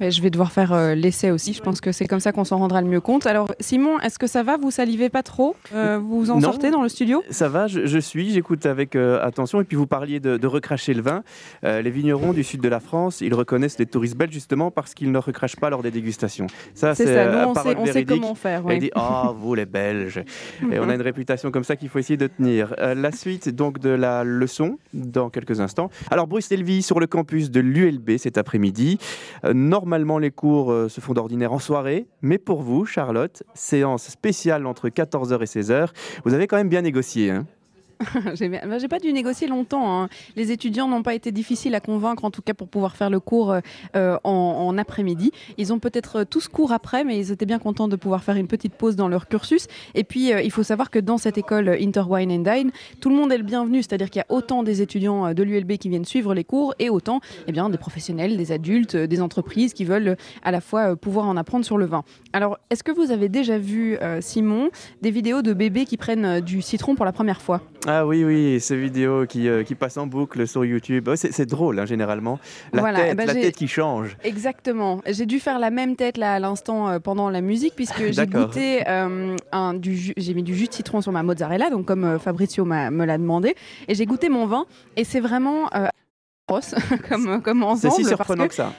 Mais Je vais devoir faire euh, l'essai aussi. Je pense que c'est comme ça qu'on s'en rendra le mieux compte. Alors, Simon, est-ce que ça va? Vous salivez pas trop? Euh, Vous en Non. sortez dans le studio? Ça va, je, je suis, j'écoute avec euh, attention. Et puis vous parliez de, de recracher le vin. Euh, les vignerons du sud de la France, ils reconnaissent les touristes belges justement parce qu'ils ne recrachent pas lors des dégustations. Ça, C'est ça. Nous, on sait, on sait comment faire. Ouais. dit Ah, vous les Belges *laughs* Et on a une réputation comme ça qu'il faut essayer de tenir. La suite donc de la leçon dans quelques instants. Alors, Bruce Elvy sur le campus de l'ULB cet après-midi. Normalement, les cours euh, se font d'ordinaire en soirée, mais pour vous, Charlotte, séance spéciale entre 14h et 16h. Vous avez quand même bien négocié. Hein *laughs* j'ai bah, j'ai pas dû négocier longtemps. hein. Les étudiants n'ont pas été difficiles à convaincre, en tout cas pour pouvoir faire le cours euh, euh, en, après-midi. Ils ont peut-être tous cours après, mais ils étaient bien contents de pouvoir faire une petite pause dans leur cursus. Et puis, euh, il faut savoir que dans cette école euh, Interwine and Dine, tout le monde est le bienvenu, c'est-à-dire qu'il y a autant des étudiants euh, de l'ULB qui viennent suivre les cours et autant eh bien, des professionnels, des adultes, euh, des entreprises qui veulent euh, à la fois euh, pouvoir en apprendre sur le vin. Alors, est-ce que vous avez déjà vu, euh, Simon, des vidéos de bébés qui prennent euh, du citron pour la première fois? Ah oui, oui, ces vidéos qui, euh, qui passent en boucle sur YouTube. C'est c'est drôle, hein, généralement. La, Voilà, tête, ben, la tête qui change. Exactement. J'ai dû faire la même tête là à l'instant euh, pendant la musique puisque *laughs* j'ai goûté euh, un, du jus- j'ai mis du jus de citron sur ma mozzarella donc comme euh, Fabrizio m'a- me l'a demandé et j'ai goûté mon vin et c'est vraiment *laughs* comme comme C'est ensemble si parce surprenant que- que ça.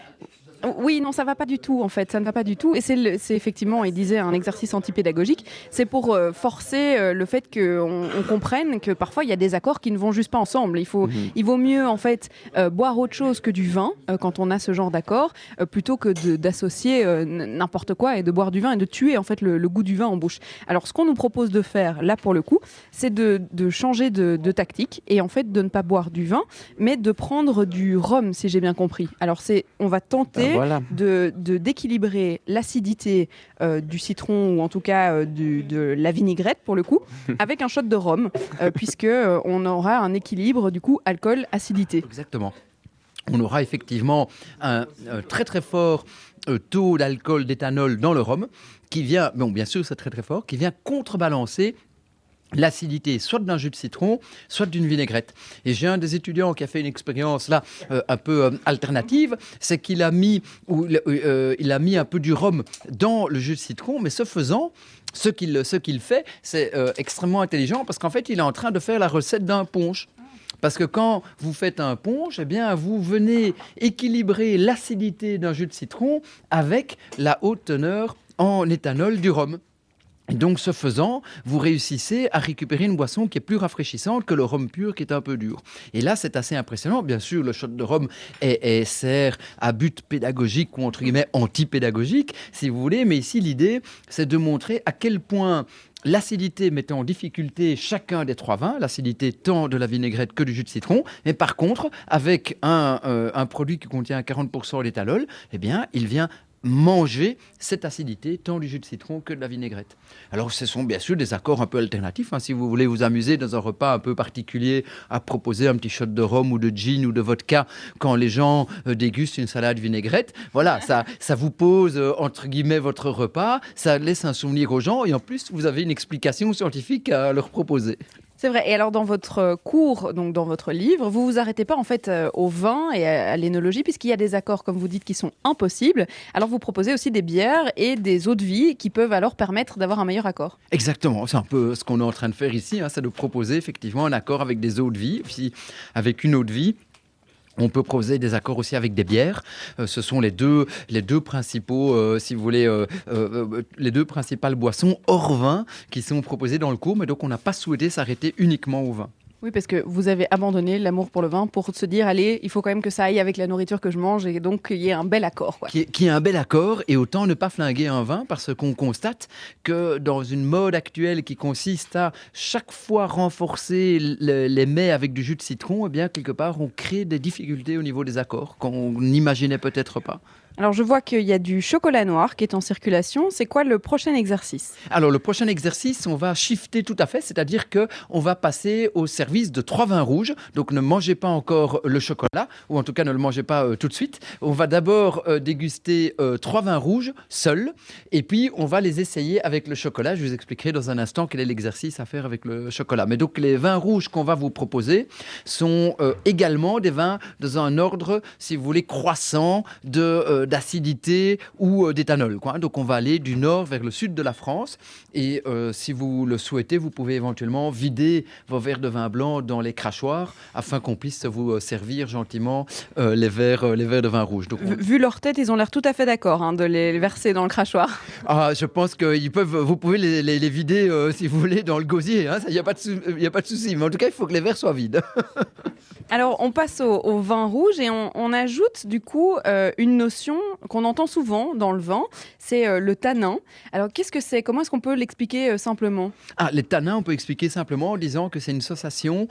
Oui, non, ça va pas du tout en fait, ça ne va pas du tout. Et c'est effectivement, il disait, un exercice antipédagogique. C'est pour euh, forcer euh, le fait qu'on on comprenne que parfois il y a des accords qui ne vont juste pas ensemble. Il, faut, Mhm. il vaut mieux en fait euh, boire autre chose que du vin quand on a ce genre d'accord, plutôt que d'associer n'importe quoi et de boire du vin et de tuer en fait le, le goût du vin en bouche. Alors ce qu'on nous propose de faire là pour le coup, c'est de, de changer de, de tactique et en fait de ne pas boire du vin, mais de prendre du rhum si j'ai bien compris. Alors c'est, on va tenter Voilà. de d'équilibrer l'acidité euh, du citron ou en tout cas euh, du- de la vinaigrette pour le coup *laughs* avec un shot de rhum euh, puisque on aura un équilibre du coup alcool acidité. Exactement. On aura effectivement un, très très fort taux d'alcool d'éthanol dans le rhum qui vient, bon bien sûr c'est très très fort, qui vient contrebalancer l'acidité soit d'un jus de citron, soit d'une vinaigrette. Et j'ai un des étudiants qui a fait une expérience là euh, un peu euh, alternative, c'est qu'il a mis euh, a mis un peu du rhum dans le jus de citron, mais ce faisant, ce qu'il ce fait, c'est extrêmement intelligent parce qu'en fait, il est en train de faire la recette d'un punch. Parce que quand vous faites un punch, eh bien, vous venez équilibrer l'acidité d'un jus de citron avec la haute teneur en éthanol du rhum. Donc, ce faisant, vous réussissez à récupérer une boisson qui est plus rafraîchissante que le rhum pur qui est un peu dur. Et là, c'est assez impressionnant. Bien sûr, le shot de rhum est, est- sert à but pédagogique ou entre guillemets anti-pédagogique, si vous voulez. Mais ici, l'idée, c'est de montrer à quel point l'acidité mettait en difficulté chacun des trois vins, l'acidité tant de la vinaigrette que du jus de citron. Mais par contre, avec un, euh, un produit qui contient 40% d'éthanol, eh bien, il vient manger cette acidité tant du jus de citron que de la vinaigrette. Alors ce sont bien sûr des accords un peu alternatifs. hein. Si vous voulez vous amuser dans un repas un peu particulier à proposer un petit shot de rhum ou de gin ou de vodka quand les gens euh, dégustent une salade vinaigrette, voilà, ça, *laughs* ça vous pose euh, entre guillemets votre repas, ça laisse un souvenir aux gens et en plus vous avez une explication scientifique à leur proposer. C'est vrai. Et alors dans votre cours, donc dans votre livre, vous vous arrêtez pas en fait euh, au vin et à, à l'énologie puisqu'il y a des accords comme vous dites qui sont impossibles. Alors vous proposez aussi des bières et des eaux de vie qui peuvent alors permettre d'avoir un meilleur accord. Exactement, c'est un peu ce qu'on est en train de faire ici, hein, c'est de proposer effectivement un accord avec des eaux de vie, puis avec une eau de vie. On peut proposer des accords aussi avec des bières. Euh, ce sont les deux, les deux principaux, euh, si vous voulez, euh, les deux principales boissons hors vin qui sont proposées dans le cours. Mais donc, on n'a pas souhaité s'arrêter uniquement au vin. Oui, parce que vous avez abandonné l'amour pour le vin pour se dire allez, il faut quand même que ça aille avec la nourriture que je mange et donc qu'il y ait un bel accord. Quoi. Qui qui est un bel accord et autant ne pas flinguer un vin parce qu'on constate que dans une mode actuelle qui consiste à chaque fois renforcer le- les mets avec du jus de citron, eh bien quelque part on crée des difficultés au niveau des accords qu'on n'imaginait peut-être pas. Alors je vois qu'il y a du chocolat noir qui est en circulation. C'est quoi le prochain exercice? Alors le prochain exercice, on va shifter tout à fait, c'est-à-dire que on va passer au service de trois vins rouges. Donc ne mangez pas encore le chocolat, ou en tout cas ne le mangez pas euh, tout de suite. On va d'abord euh, déguster euh, trois vins rouges seuls, et puis on va les essayer avec le chocolat. Je vous expliquerai dans un instant quel est l'exercice à faire avec le chocolat. Mais donc les vins rouges qu'on va vous proposer sont également des vins dans un ordre, si vous voulez, croissant de d'acidité ou euh, d'éthanol. quoi. Donc on va aller du nord vers le sud de la France. Et euh, si vous le souhaitez, vous pouvez éventuellement vider vos verres de vin blanc dans les crachoirs afin qu'on puisse vous euh, servir gentiment euh, les, verres, les verres de vin rouge. Donc, on- V- Vu leur tête, ils ont l'air tout à fait d'accord hein, de les verser dans le crachoir. Ah, je pense que ils peuvent, vous pouvez les, les- les vider euh, si vous voulez dans le gosier. Il n'y a pas de souci. Mais en tout cas, il faut que les verres soient vides. *laughs* Alors, on passe au, vin rouge et on, ajoute du coup euh, une notion qu'on entend souvent dans le vin, c'est euh, le tanin. Alors, qu'est-ce que c'est? Comment est-ce qu'on peut l'expliquer euh, simplement? Ah, les tanins, on peut expliquer simplement en disant que c'est une sensation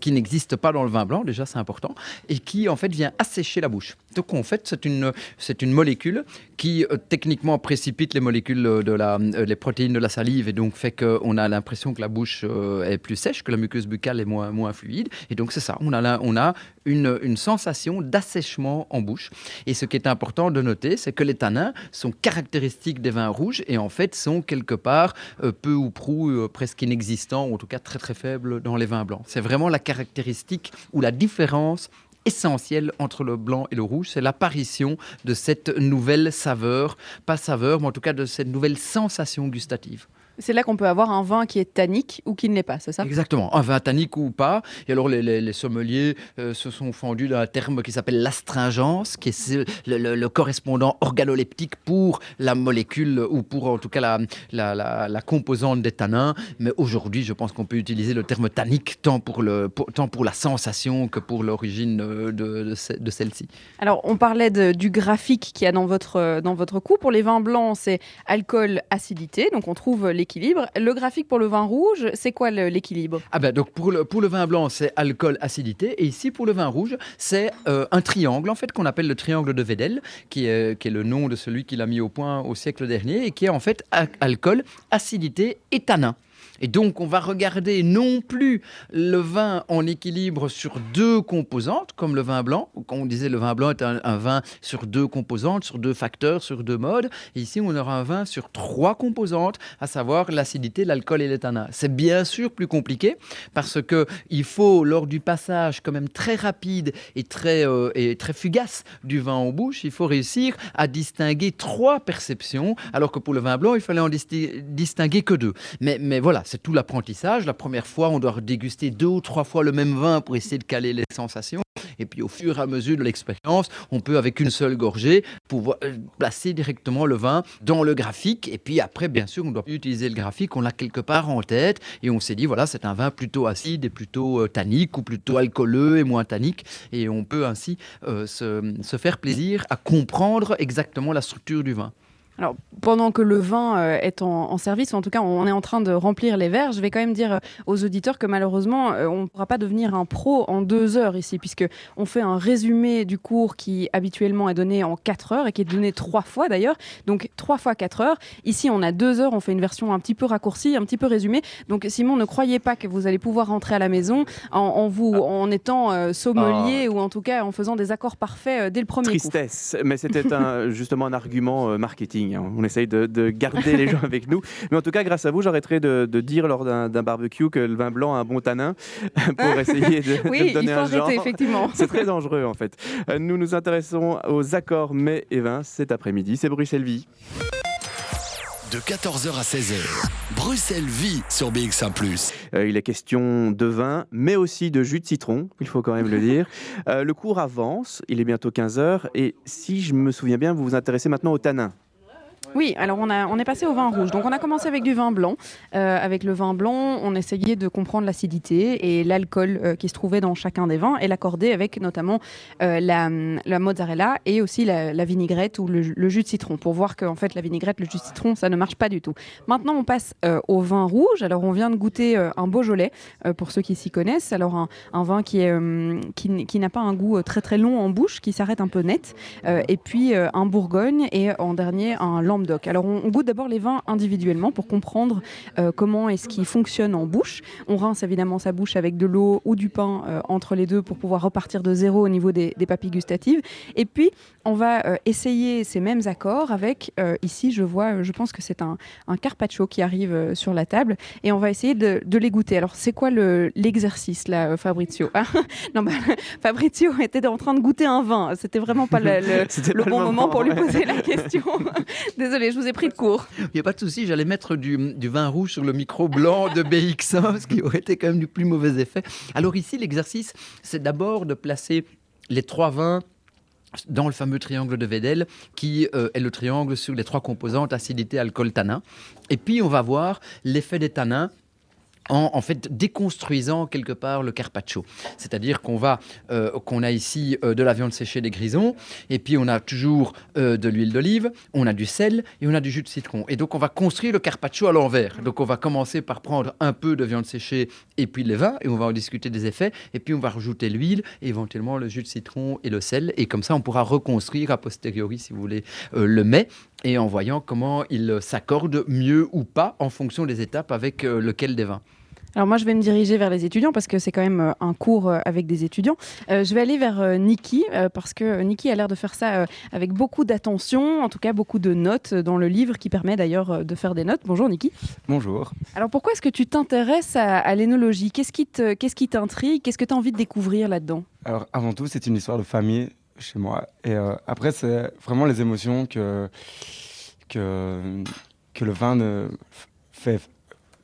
qui n'existe pas dans le vin blanc, déjà c'est important, et qui en fait vient assécher la bouche. Donc en fait, c'est une, c'est une molécule qui euh, techniquement précipite les molécules euh, de la, euh, les protéines de la salive et donc fait qu'on a l'impression que la bouche est plus sèche, que la muqueuse buccale est moins, moins fluide. Et donc c'est ça, on a, on a une, une sensation d'assèchement en bouche. Et ce qui est important de noter, c'est que les tanins sont caractéristiques des vins rouges et en fait sont quelque part peu ou prou presque inexistants, ou en tout cas très très faibles dans les vins blancs. C'est vraiment la caractéristique ou la différence essentielle entre le blanc et le rouge, c'est l'apparition de cette nouvelle saveur, pas saveur, mais en tout cas de cette nouvelle sensation gustative. C'est là qu'on peut avoir un vin qui est tannique ou qui ne l'est pas, c'est ça? Exactement, un vin tannique ou pas. Et alors les, les- les sommeliers euh, se sont fendus d'un terme qui s'appelle l'astringence, qui est le, le- le correspondant organoleptique pour la molécule ou pour en tout cas la, la, la- la composante des tanins. Mais aujourd'hui, je pense qu'on peut utiliser le terme tannique tant pour, le, pour- tant pour la sensation que pour l'origine euh, de, de ce- de celle-ci. Alors, on parlait de- du graphique qu'il y a dans votre, euh, dans votre coup. Pour les vins blancs, c'est alcool, acidité. Donc, on trouve Le graphique pour le vin rouge, c'est quoi l'équilibre? Ah ben donc pour le, pour le vin blanc, c'est alcool, acidité. Et ici, pour le vin rouge, c'est euh, un triangle, en fait, qu'on appelle le triangle de Vedel, qui est, qui est le nom de celui qui l'a mis au point au siècle dernier, et qui est en fait alcool, acidité et tanin. Et donc, on va regarder non plus le vin en équilibre sur deux composantes, comme le vin blanc. où On disait le vin blanc est un, vin sur deux composantes, sur deux facteurs, sur deux modes. Ici, on aura un vin sur trois composantes, à savoir l'acidité, l'alcool et tanins. C'est bien sûr plus compliqué parce que il faut, lors du passage quand même très rapide et très, euh, et très fugace du vin en bouche, il faut réussir à distinguer trois perceptions, alors que pour le vin blanc, il fallait en disti- distinguer que deux. Mais, mais voilà, c'est tout l'apprentissage. La première fois, on doit déguster deux ou trois fois le même vin pour essayer de caler les sensations. Et puis au fur et à mesure de l'expérience, on peut avec une seule gorgée pouvoir euh, placer directement le vin dans le graphique. Et puis après, bien sûr, on doit utiliser le graphique, on l'a quelque part en tête. Et on s'est dit, voilà, c'est un vin plutôt acide et plutôt euh, tannique ou plutôt alcooleux et moins tannique. Et on peut ainsi euh, se, se faire plaisir à comprendre exactement la structure du vin. Alors, pendant que le vin euh, est en, en service, ou en tout cas, on est en train de remplir les verres, je vais quand même dire euh, aux auditeurs que malheureusement, euh, on ne pourra pas devenir un pro en deux heures ici, puisque on fait un résumé du cours qui habituellement est donné en quatre heures et qui est donné trois fois d'ailleurs. Donc, trois fois quatre heures. Ici, on a deux heures, on fait une version un petit peu raccourcie, un petit peu résumée. Donc, Simon, ne croyez pas que vous allez pouvoir rentrer à la maison en, en vous, en étant euh, sommelier ou en tout cas en faisant des accords parfaits dès le premier coup. Tristesse, mais c'était justement un argument marketing. Hein. On essaye de, de garder les gens avec nous. Mais en tout cas, grâce à vous, j'arrêterai de, de dire lors d'un barbecue que le vin blanc a un bon tanin *laughs* pour essayer de, il donner faut un arrêter, genre. effectivement. *laughs* C'est très dangereux en fait. Euh, Nous nous intéressons aux accords mets et vins cet après-midi. C'est Bruxelles Vie. De 14h à 16h, Bruxelles vit sur BX1 ⁇ Euh, il est question de vin, mais aussi de jus de citron, il faut quand même le dire. Euh, le cours avance, il est bientôt 15h, et si je me souviens bien, vous vous intéressez maintenant au tanin. Oui, alors on, a, on est passé au vin rouge. Donc on a commencé avec du vin blanc. Euh, avec le vin blanc, on essayait de comprendre l'acidité et l'alcool euh, qui se trouvait dans chacun des vins et l'accorder avec notamment euh, la, la mozzarella et aussi la, vinaigrette ou le, ju- le jus de citron pour voir qu'en fait la vinaigrette, le jus de citron, ça ne marche pas du tout. Maintenant on passe au vin rouge. Alors on vient de goûter un Beaujolais pour ceux qui s'y connaissent. Alors un, vin qui, euh, qui, n'a pas un goût très très long en bouche, qui s'arrête un peu net. Et puis un Bourgogne et en dernier un Languedoc. Alors on, on goûte d'abord les vins individuellement pour comprendre euh, comment est-ce qu'ils fonctionnent en bouche. On rince évidemment sa bouche avec de l'eau ou du pain euh, entre les deux pour pouvoir repartir de zéro au niveau des, des papilles gustatives. Et puis on va euh, essayer ces mêmes accords avec ici je vois, je pense que c'est un, un carpaccio qui arrive sur la table et on va essayer de, de les goûter. Alors c'est quoi le- l'exercice là, Fabrizio Ah, *laughs* Non, bah, *laughs* Fabrizio était en train de goûter un vin. C'était vraiment pas le, le- *laughs* C'était le pas bon moment pour lui poser la question. Désolée, je vous ai pris de court. Il n'y a pas de souci, j'allais mettre du, vin rouge sur le micro blanc de BX1, ce qui aurait été quand même du plus mauvais effet. Alors ici, l'exercice, c'est d'abord de placer les trois vins dans le fameux triangle de Vedel, qui euh, est le triangle sur les trois composantes, acidité, alcool, tanin. Et puis, on va voir l'effet des tanins en, en fait déconstruisant quelque part le carpaccio. C'est-à-dire qu'on va, euh, qu'on a ici euh, de la viande séchée des grisons, et puis on a toujours euh, de l'huile d'olive, on a du sel et on a du jus de citron. Et donc on va construire le carpaccio à l'envers. Donc on va commencer par prendre un peu de viande séchée et puis les vins, et on va en discuter des effets, et puis on va rajouter l'huile, et éventuellement le jus de citron et le sel, et comme ça on pourra reconstruire a posteriori, si vous voulez, le mets, et en voyant comment il s'accorde mieux ou pas en fonction des étapes avec lequel des vins. Alors moi, je vais me diriger vers les étudiants parce que c'est quand même euh, un cours euh, avec des étudiants. Euh, je vais aller vers euh, Niki euh, parce que Niki a l'air de faire ça avec beaucoup d'attention, en tout cas beaucoup de notes dans le livre qui permet d'ailleurs de faire des notes. Bonjour Niki. Bonjour. Alors pourquoi est-ce que tu t'intéresses à, à l'énologie? Qu'est-ce qui qu'est-ce t'intrigue? Qu'est-ce que tu as envie de découvrir là-dedans? Alors avant tout, c'est une histoire de famille chez moi. Et après, c'est vraiment les émotions que, que, que le vin ne fait,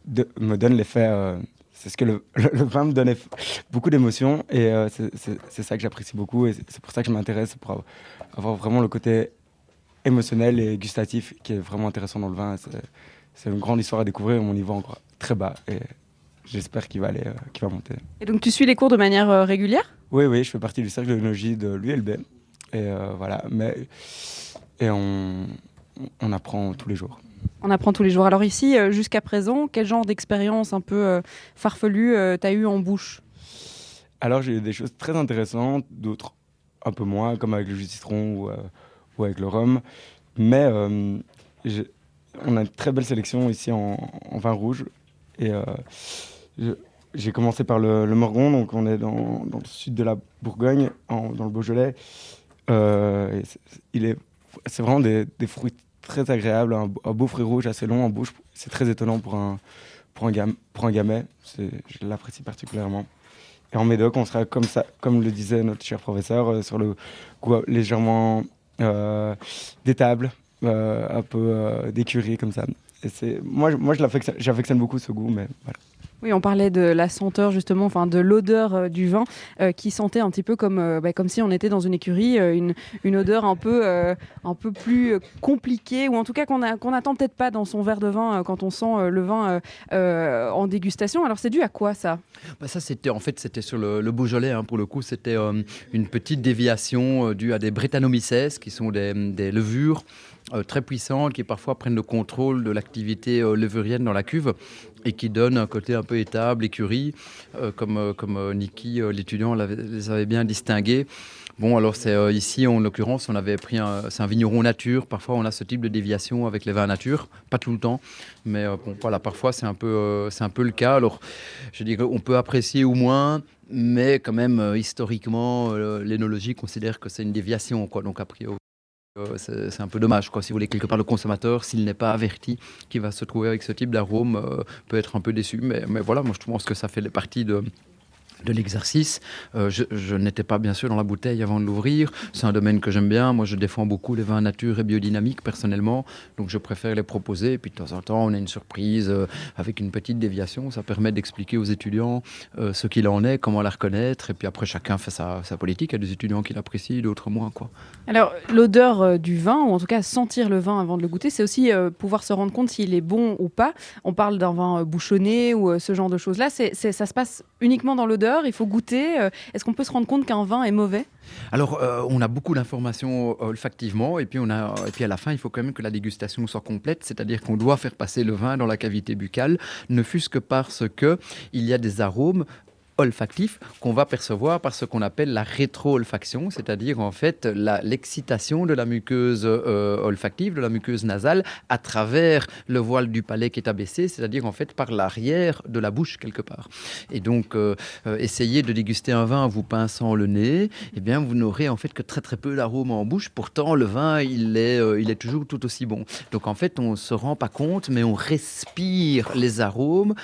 de- me donne l'effet. euh, c'est ce que le, *laughs* le- le vin me donne beaucoup d'émotions et euh, c'est- ça que j'apprécie beaucoup et c'est pour ça que je m'intéresse pour avoir- avoir vraiment le côté émotionnel et gustatif qui est vraiment intéressant dans le vin. C'est- une grande histoire à découvrir. Mon niveau est encore très bas et j'espère qu'il va aller, euh, qu'il va monter. Et donc tu suis les cours de manière euh, régulière? Oui, oui, je fais partie du cercle d'énologie de l'ULB. Et euh, voilà, mais. Et on, on apprend tous les jours. On apprend tous les jours. Alors ici, euh, jusqu'à présent, quel genre d'expérience un peu euh, farfelue euh, t'as eu en bouche? Alors, j'ai eu des choses très intéressantes, d'autres un peu moins, comme avec le jus de citron ou, avec le rhum. Mais on a une très belle sélection ici en, vin rouge. Et j'ai commencé par le, Morgon, donc on est dans, le sud de la Bourgogne, dans le Beaujolais. C'est- est, vraiment des fruits très agréables, un, beau fruit rouge assez long en bouche. C'est très étonnant pour un, pour un, gam- pour un gamay. C'est- Je l'apprécie particulièrement. Et en Médoc, on sera comme ça, comme le disait notre cher professeur, euh, sur le goût légèrement euh, d'étable, euh, un peu euh, d'écurie comme ça. Et moi, moi, j'affectionne beaucoup ce goût, mais voilà. Oui, on parlait de la senteur justement, enfin de l'odeur euh, du vin euh, qui sentait un petit peu comme, euh, bah, comme si on était dans une écurie, une, une odeur un peu, un peu plus compliquée ou en tout cas qu'on qu'on n'attend peut-être pas dans son verre de vin quand on sent le vin en dégustation. Alors c'est dû à quoi ça? Bah, ça, c'était en fait, c'était sur le, Beaujolais. hein, pour le coup, c'était une petite déviation due à des Brettanomyces, qui sont des, levures très puissantes, qui parfois prennent le contrôle de l'activité euh, levurienne dans la cuve et qui donnent un côté un peu étable, écurie, euh, comme, euh, comme euh, Niki, euh, l'étudiant, les avait bien distingués. Bon, alors c'est euh, ici, en l'occurrence, on avait pris un, c'est un vigneron nature. Parfois, on a ce type de déviation avec les vins nature, pas tout le temps, mais euh, voilà, parfois c'est un peu, euh, c'est un peu le cas. Alors, je dirais, on peut apprécier ou moins, mais quand même, euh, historiquement, euh, l'énologie considère que c'est une déviation, quoi. Donc, a priori, euh, c'est un peu dommage, quoi. Si vous voulez, quelque part, le consommateur, s'il n'est pas averti qu'il va se trouver avec ce type d'arôme, euh, peut être un peu déçu. Mais, mais voilà, moi, je pense que ça fait partie de de l'exercice. Euh, je n'étais pas bien sûr dans la bouteille avant de l'ouvrir. C'est un domaine que j'aime bien. Moi, je défends beaucoup les vins nature et biodynamique personnellement. Donc, je préfère les proposer. Et puis, de temps en temps, on a une surprise euh, avec une petite déviation. Ça permet d'expliquer aux étudiants euh, ce qu'il en est, comment la reconnaître. Et puis après, chacun fait sa, politique. Il y a des étudiants qui l'apprécient, d'autres moins. Alors l'odeur du vin, ou en tout cas sentir le vin avant de le goûter, c'est aussi pouvoir se rendre compte s'il est bon ou pas. On parle d'un vin bouchonné ou ce genre de choses-là. Ça se passe uniquement dans l'odeur. Il faut goûter. euh, Est-ce qu'on peut se rendre compte qu'un vin est mauvais? Alors, euh, on a beaucoup d'informations olfactivement, et puis, à la fin, il faut quand même que la dégustation soit complète, c'est-à-dire qu'on doit faire passer le vin dans la cavité buccale, ne fût-ce que parce que il y a des arômes olfactifs qu'on va percevoir par ce qu'on appelle la rétro-olfaction, c'est-à-dire en fait l'excitation de la muqueuse euh, olfactive, de la muqueuse nasale, à travers le voile du palais qui est abaissé, c'est-à-dire en fait par l'arrière de la bouche quelque part. Et donc, euh, euh, essayez de déguster un vin en vous pinçant le nez, eh bien, vous n'aurez en fait que très très peu d'arômes en bouche. Pourtant, le vin, il est, il est toujours tout aussi bon. Donc, en fait, on ne se rend pas compte, mais on respire les arômes.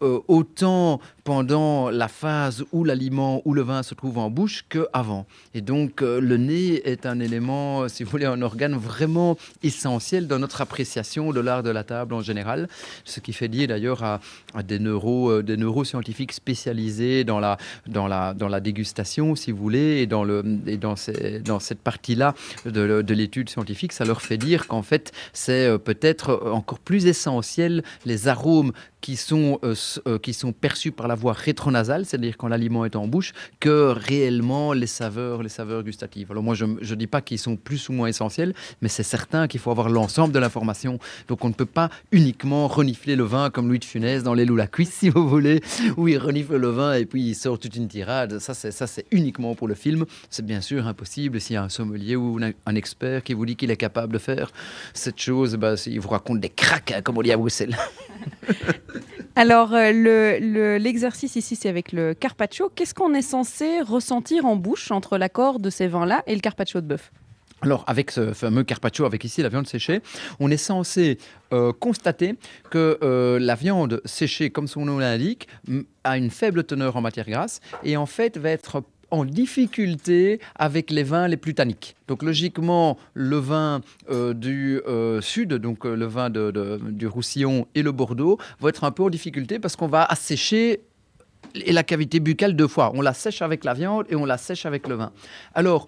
autant pendant la phase où l'aliment ou le vin se trouve en bouche qu'avant. Et donc euh, le nez est un élément, si vous voulez, un organe vraiment essentiel dans notre appréciation de l'art de la table en général, ce qui fait lier d'ailleurs à, des, neuro, euh, des neuroscientifiques spécialisés dans la, dans, la, dans la dégustation, si vous voulez, et dans, le, et dans, ces, dans cette partie-là de, de l'étude scientifique, ça leur fait dire qu'en fait, c'est euh, peut-être encore plus essentiel les arômes qui sont, euh, euh, qui sont perçus par la voie rétronasale, c'est-à-dire quand l'aliment est en bouche, que réellement les saveurs, les saveurs gustatives. Alors moi, je ne dis pas qu'ils sont plus ou moins essentiels, mais c'est certain qu'il faut avoir l'ensemble de l'information. Donc on ne peut pas uniquement renifler le vin comme Louis de Funès dans Les loups la cuisse, *laughs* si vous voulez, où il renifle le vin et puis il sort toute une tirade. Ça, c'est, ça, c'est uniquement pour le film. C'est bien sûr impossible s'il y a un sommelier ou un, expert qui vous dit qu'il est capable de faire cette chose. Bah, il vous raconte des cracks, hein, comme on dit à Bruxelles. *laughs* Alors, euh, l'exercice ici, c'est avec le carpaccio. Qu'est-ce qu'on est censé ressentir en bouche entre l'accord de ces vins-là et le carpaccio de bœuf? Alors, avec ce fameux carpaccio, avec ici la viande séchée, on est censé euh, constater que euh, la viande séchée, comme son nom l'indique, a une faible teneur en matière grasse et en fait va être en difficulté avec les vins les plus tanniques. Donc logiquement, le vin euh, du euh, sud, donc euh, le vin du Roussillon et le Bordeaux, vont être un peu en difficulté parce qu'on va assécher la cavité buccale deux fois. On la sèche avec la viande et on la sèche avec le vin. Alors,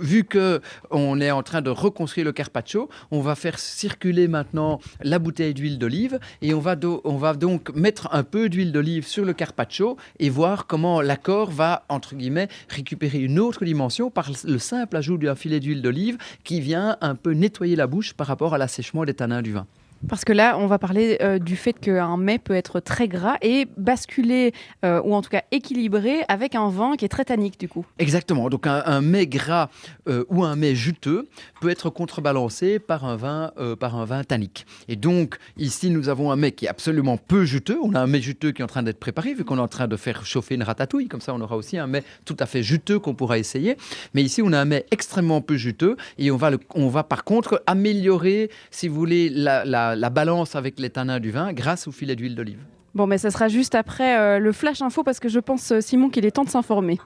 vu que on est en train de reconstruire le carpaccio, on va faire circuler maintenant la bouteille d'huile d'olive et on va, on va donc mettre un peu d'huile d'olive sur le carpaccio et voir comment l'accord va, entre guillemets, récupérer une autre dimension par le simple ajout d'un filet d'huile d'olive qui vient un peu nettoyer la bouche par rapport à l'assèchement des tanins du vin. Parce que là, on va parler euh, du fait qu'un mets peut être très gras et basculer, euh, ou en tout cas équilibré, avec un vin qui est très tannique du coup. Exactement. Donc un, mets gras euh, ou un mets juteux peut être contrebalancé par un vin, par un vin tannique. Et donc ici, nous avons un mets qui est absolument peu juteux. On a un mets juteux qui est en train d'être préparé, vu qu'on est en train de faire chauffer une ratatouille. Comme ça, on aura aussi un mets tout à fait juteux qu'on pourra essayer. Mais ici, on a un mets extrêmement peu juteux et on va, on va par contre améliorer, si vous voulez, la, balance avec les tanins du vin grâce au filet d'huile d'olive. Bon, mais ça sera juste après euh, le flash info parce que je pense, euh, Simon, qu'il est temps de s'informer.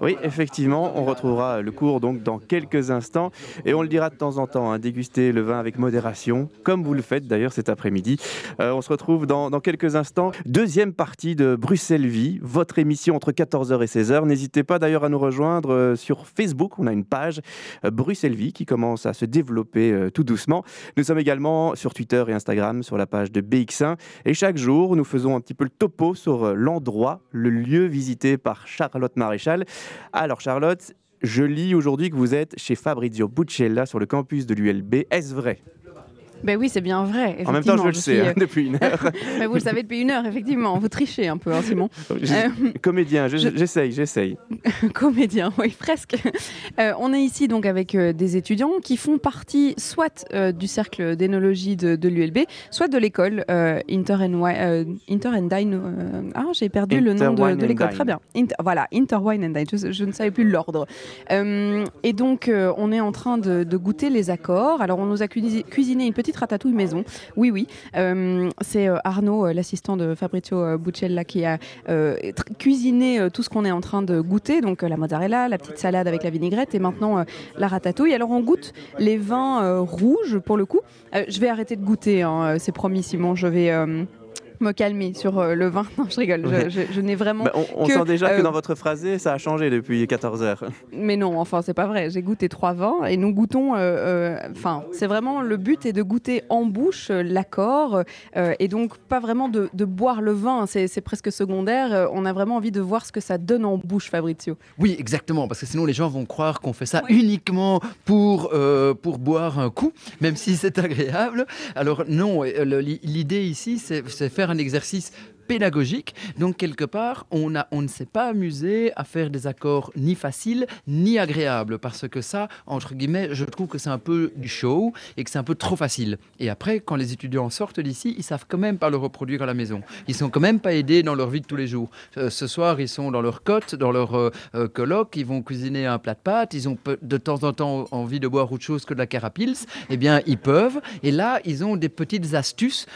Oui, effectivement, on retrouvera le cours donc dans quelques instants et on le dira de temps en temps, hein, déguster le vin avec modération, comme vous le faites d'ailleurs cet après-midi. Euh, on se retrouve dans, quelques instants. Deuxième partie de Bruxelles Vie, votre émission entre 14h et 16h. N'hésitez pas d'ailleurs à nous rejoindre euh, sur Facebook. On a une page euh, Bruxelles Vie qui commence à se développer tout doucement. Nous sommes également sur Twitter et Instagram sur la page de BX1 et chaque jour nous faisons un petit peu le topo sur l'endroit, le lieu visité par Charlotte Maréchal. Alors Charlotte, je lis aujourd'hui que vous êtes chez Fabrizio Buccella sur le campus de l'ULB. Est-ce vrai? Ben oui, c'est bien vrai. En même temps, je le sais hein, depuis une heure. *laughs* Ben, vous le savez depuis une heure, effectivement. Vous trichez un peu, hein, Simon. *laughs* Euh, comédien, j'essaye, j'essaye. *laughs* Comédien, oui, presque. Euh, on est ici donc avec euh, des étudiants qui font partie soit du cercle d'énologie de, l'ULB, soit de l'école Inter, and Dine. ah, j'ai perdu le nom de, l'école. Très bien. voilà, Inter Wine and Dine. Je, ne savais plus l'ordre. et donc, on est en train de, de, goûter les accords. Alors, on nous a cuisiné une petite ratatouille maison. Oui, oui. Euh, c'est euh, Arnaud, euh, l'assistant de Fabrizio Buccella, qui a cuisiné tout ce qu'on est en train de goûter. Donc la mozzarella, la petite salade avec la vinaigrette et maintenant la ratatouille. Alors on goûte les vins rouges pour le coup. je vais arrêter de goûter, hein, c'est promis Simon. Je vais me calmer sur euh, le vin. *laughs* Non, je rigole. Je, n'ai vraiment. Bah, on, sent déjà que euh, dans votre phrasé, ça a changé depuis 14 heures. *laughs* Mais non, enfin, c'est pas vrai. J'ai goûté trois vins et nous goûtons. Euh, enfin, c'est vraiment le but est de goûter en bouche l'accord et donc pas vraiment de, boire le vin. C'est presque secondaire. on a vraiment envie de voir ce que ça donne en bouche, Fabrizio. Oui, exactement. Parce que sinon, les gens vont croire qu'on fait ça uniquement pour, pour boire un coup, même si c'est *laughs* agréable. Alors, non, l'idée ici, c'est faire un exercice pédagogique. Donc, quelque part, on, ne s'est pas amusé à faire des accords ni faciles ni agréables, parce que ça, entre guillemets, je trouve que c'est un peu du show et que c'est un peu trop facile. Et après, quand les étudiants sortent d'ici, ils savent quand même pas le reproduire à la maison. Ils sont quand même pas aidés dans leur vie de tous les jours. Euh, ce soir, ils sont dans leur cote, dans leur euh, euh, colloque, ils vont cuisiner un plat de pâtes, ils ont de temps en temps envie de boire autre chose que de la carapils, eh bien, ils peuvent. Et là, ils ont des petites astuces,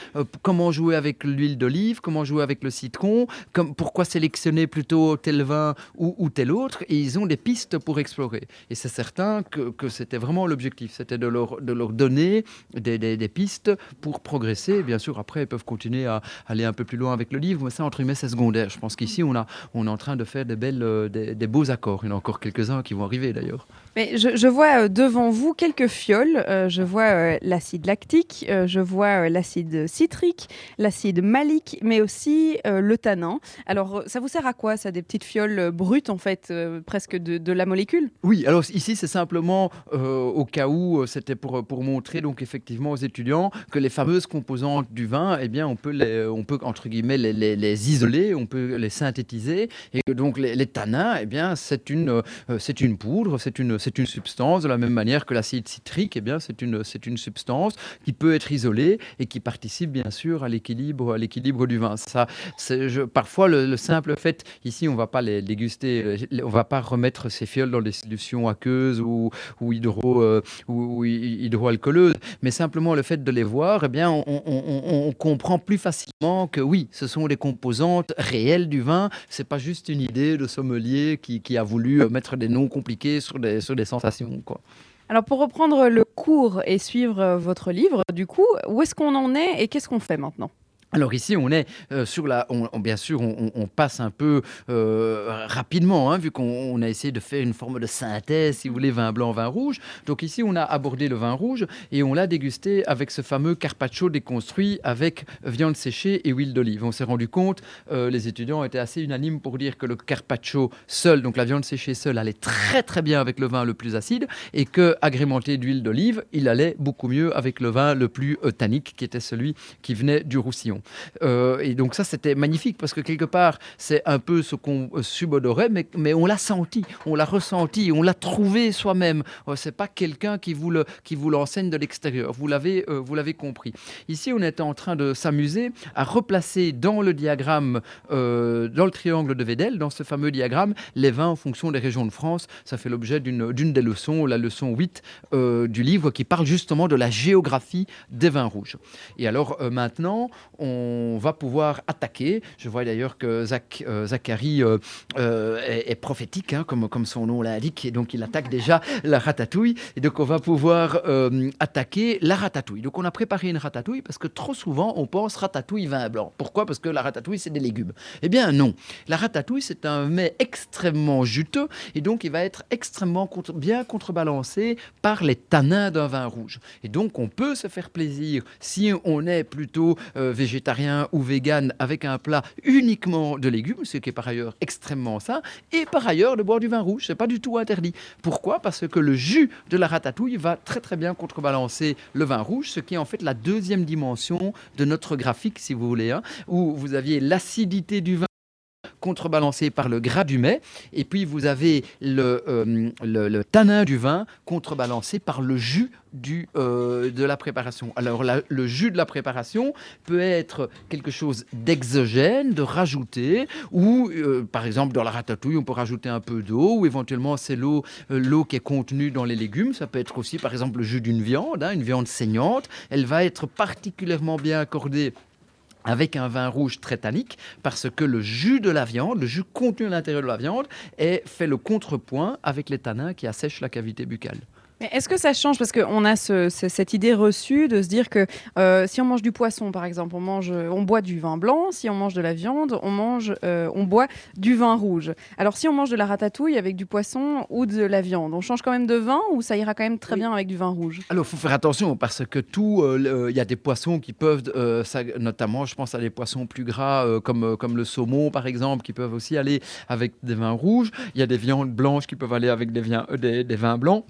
comment jouer avec l'huile d'olive, comment jouer avec le citron, comme pourquoi sélectionner plutôt tel vin ou, tel autre, et ils ont des pistes pour explorer. Et c'est certain que, c'était vraiment l'objectif, c'était de leur, de leur donner des, des- pistes pour progresser. Bien sûr, après, ils peuvent continuer à aller un peu plus loin avec le livre, mais ça, entre guillemets, c'est secondaire. Je pense qu'ici, on, on est en train de faire des, belles, euh, des beaux accords. Il y en a encore quelques-uns qui vont arriver d'ailleurs. Je, vois euh, devant vous quelques fioles. Euh, je vois euh, l'acide lactique, je vois l'acide citrique, l'acide malique, mais aussi le tanin. Alors, ça vous sert à quoi, ça Des petites fioles brutes, en fait, presque de, la molécule? Oui, alors ici c'est simplement au cas où c'était pour, pour montrer donc effectivement aux étudiants que les fameuses composantes du vin, eh bien on peut les, on peut entre guillemets les, les- isoler, on peut les synthétiser et donc les, tanins, eh bien c'est une c'est une poudre, c'est une c'est une substance de la même manière que l'acide citrique, eh bien c'est une une substance qui peut être isolée et qui participe bien sûr à l'équilibre du vin. Ça, je- parfois le, le simple fait ici on va pas les déguster, on va pas remettre ces fioles dans des solutions aqueuses ou ou hydro euh, ou, ou hy- hydroalcooleuses, mais simplement le fait de les voir, eh bien on, comprend plus facilement que oui, ce sont des composantes réelles du vin. C'est pas juste une idée de sommelier qui, qui a voulu euh, mettre des noms compliqués sur des sur des sensations quoi. Alors, pour reprendre le cours et suivre euh, votre livre, du coup, où est-ce qu'on en est et qu'est-ce qu'on fait maintenant? Alors ici, on est euh, sur la, bien sûr, on, passe un peu euh, rapidement, hein, vu qu'on on a essayé de faire une forme de synthèse, si vous voulez, vin blanc, vin rouge. Donc ici, on a abordé le vin rouge et on l'a dégusté avec ce fameux carpaccio déconstruit avec viande séchée et huile d'olive. On s'est rendu compte, euh, les étudiants étaient assez unanimes pour dire que le carpaccio seul, donc la viande séchée seule, allait très très bien avec le vin le plus acide et que agrémenté d'huile d'olive, il allait beaucoup mieux avec le vin le plus tannique, qui était celui qui venait du Roussillon. Euh, et donc ça, c'était magnifique parce que quelque part, c'est un peu ce qu'on euh, subodorait, mais, mais on l'a senti, on l'a ressenti, on l'a trouvé soi-même. Euh, c'est pas quelqu'un qui vous le qui vous l'enseigne de l'extérieur. Vous l'avez vous l'avez compris. Ici, on était en train de s'amuser à replacer dans le diagramme, dans le triangle de Vedel, dans ce fameux diagramme, les vins en fonction des régions de France. Ça fait l'objet d'une des leçons, la leçon 8 euh, du livre, qui parle justement de la géographie des vins rouges. Et alors maintenant, on va pouvoir attaquer. Je vois d'ailleurs que Zach, euh, Zachary euh, euh, est, est prophétique, hein, comme, comme son nom l'indique, et donc il attaque déjà *laughs* la ratatouille. Et donc on va pouvoir attaquer la ratatouille. Donc on a préparé une ratatouille parce que trop souvent on pense ratatouille vin blanc. Pourquoi? Parce que la ratatouille c'est des légumes. Eh bien non. La ratatouille c'est un mets extrêmement juteux et donc il va être extrêmement contre- bien contrebalancé par les tanins d'un vin rouge. Et donc on peut se faire plaisir si on est plutôt euh, végétarien ou vegan avec un plat uniquement de légumes, ce qui est par ailleurs extrêmement sain, et par ailleurs de boire du vin rouge, c'est pas du tout interdit. Pourquoi? Parce que le jus de la ratatouille va très très bien contrebalancer le vin rouge, ce qui est en fait la deuxième dimension de notre graphique, si vous voulez, hein, où vous aviez l'acidité du vin contrebalancé par le gras du mets, et puis vous avez le, euh, le, tanin du vin contrebalancé par le jus du, euh, de la préparation. Alors le jus de la préparation peut être quelque chose d'exogène, de rajouter, ou euh, par exemple dans la ratatouille on peut rajouter un peu d'eau, ou éventuellement c'est l'eau l'eau qui est contenue dans les légumes. Ça peut être aussi par exemple le jus d'une viande, hein, une viande saignante. Elle va être particulièrement bien accordée avec un vin rouge très tannique, parce que le jus de la viande, le jus contenu à l'intérieur de la viande, est, fait le contrepoint avec les tanins qui assèchent la cavité buccale. Est-ce que ça change Parce qu'on a ce- ce- cette idée reçue de se dire que euh, si on mange du poisson, par exemple, on, mange, on boit du vin blanc. Si on mange de la viande, on, mange, euh, on boit du vin rouge. Alors si on mange de la ratatouille avec du poisson ou de la viande, on change quand même de vin ou ça ira quand même très Oui. bien avec du vin rouge? Alors, il faut faire attention parce que tout, euh, il y a des poissons qui peuvent, ça- notamment, je pense à des poissons plus gras comme, comme le saumon par exemple, qui peuvent aussi aller avec des vins rouges. Il y a des viandes blanches qui peuvent aller avec des, des, des vins blancs.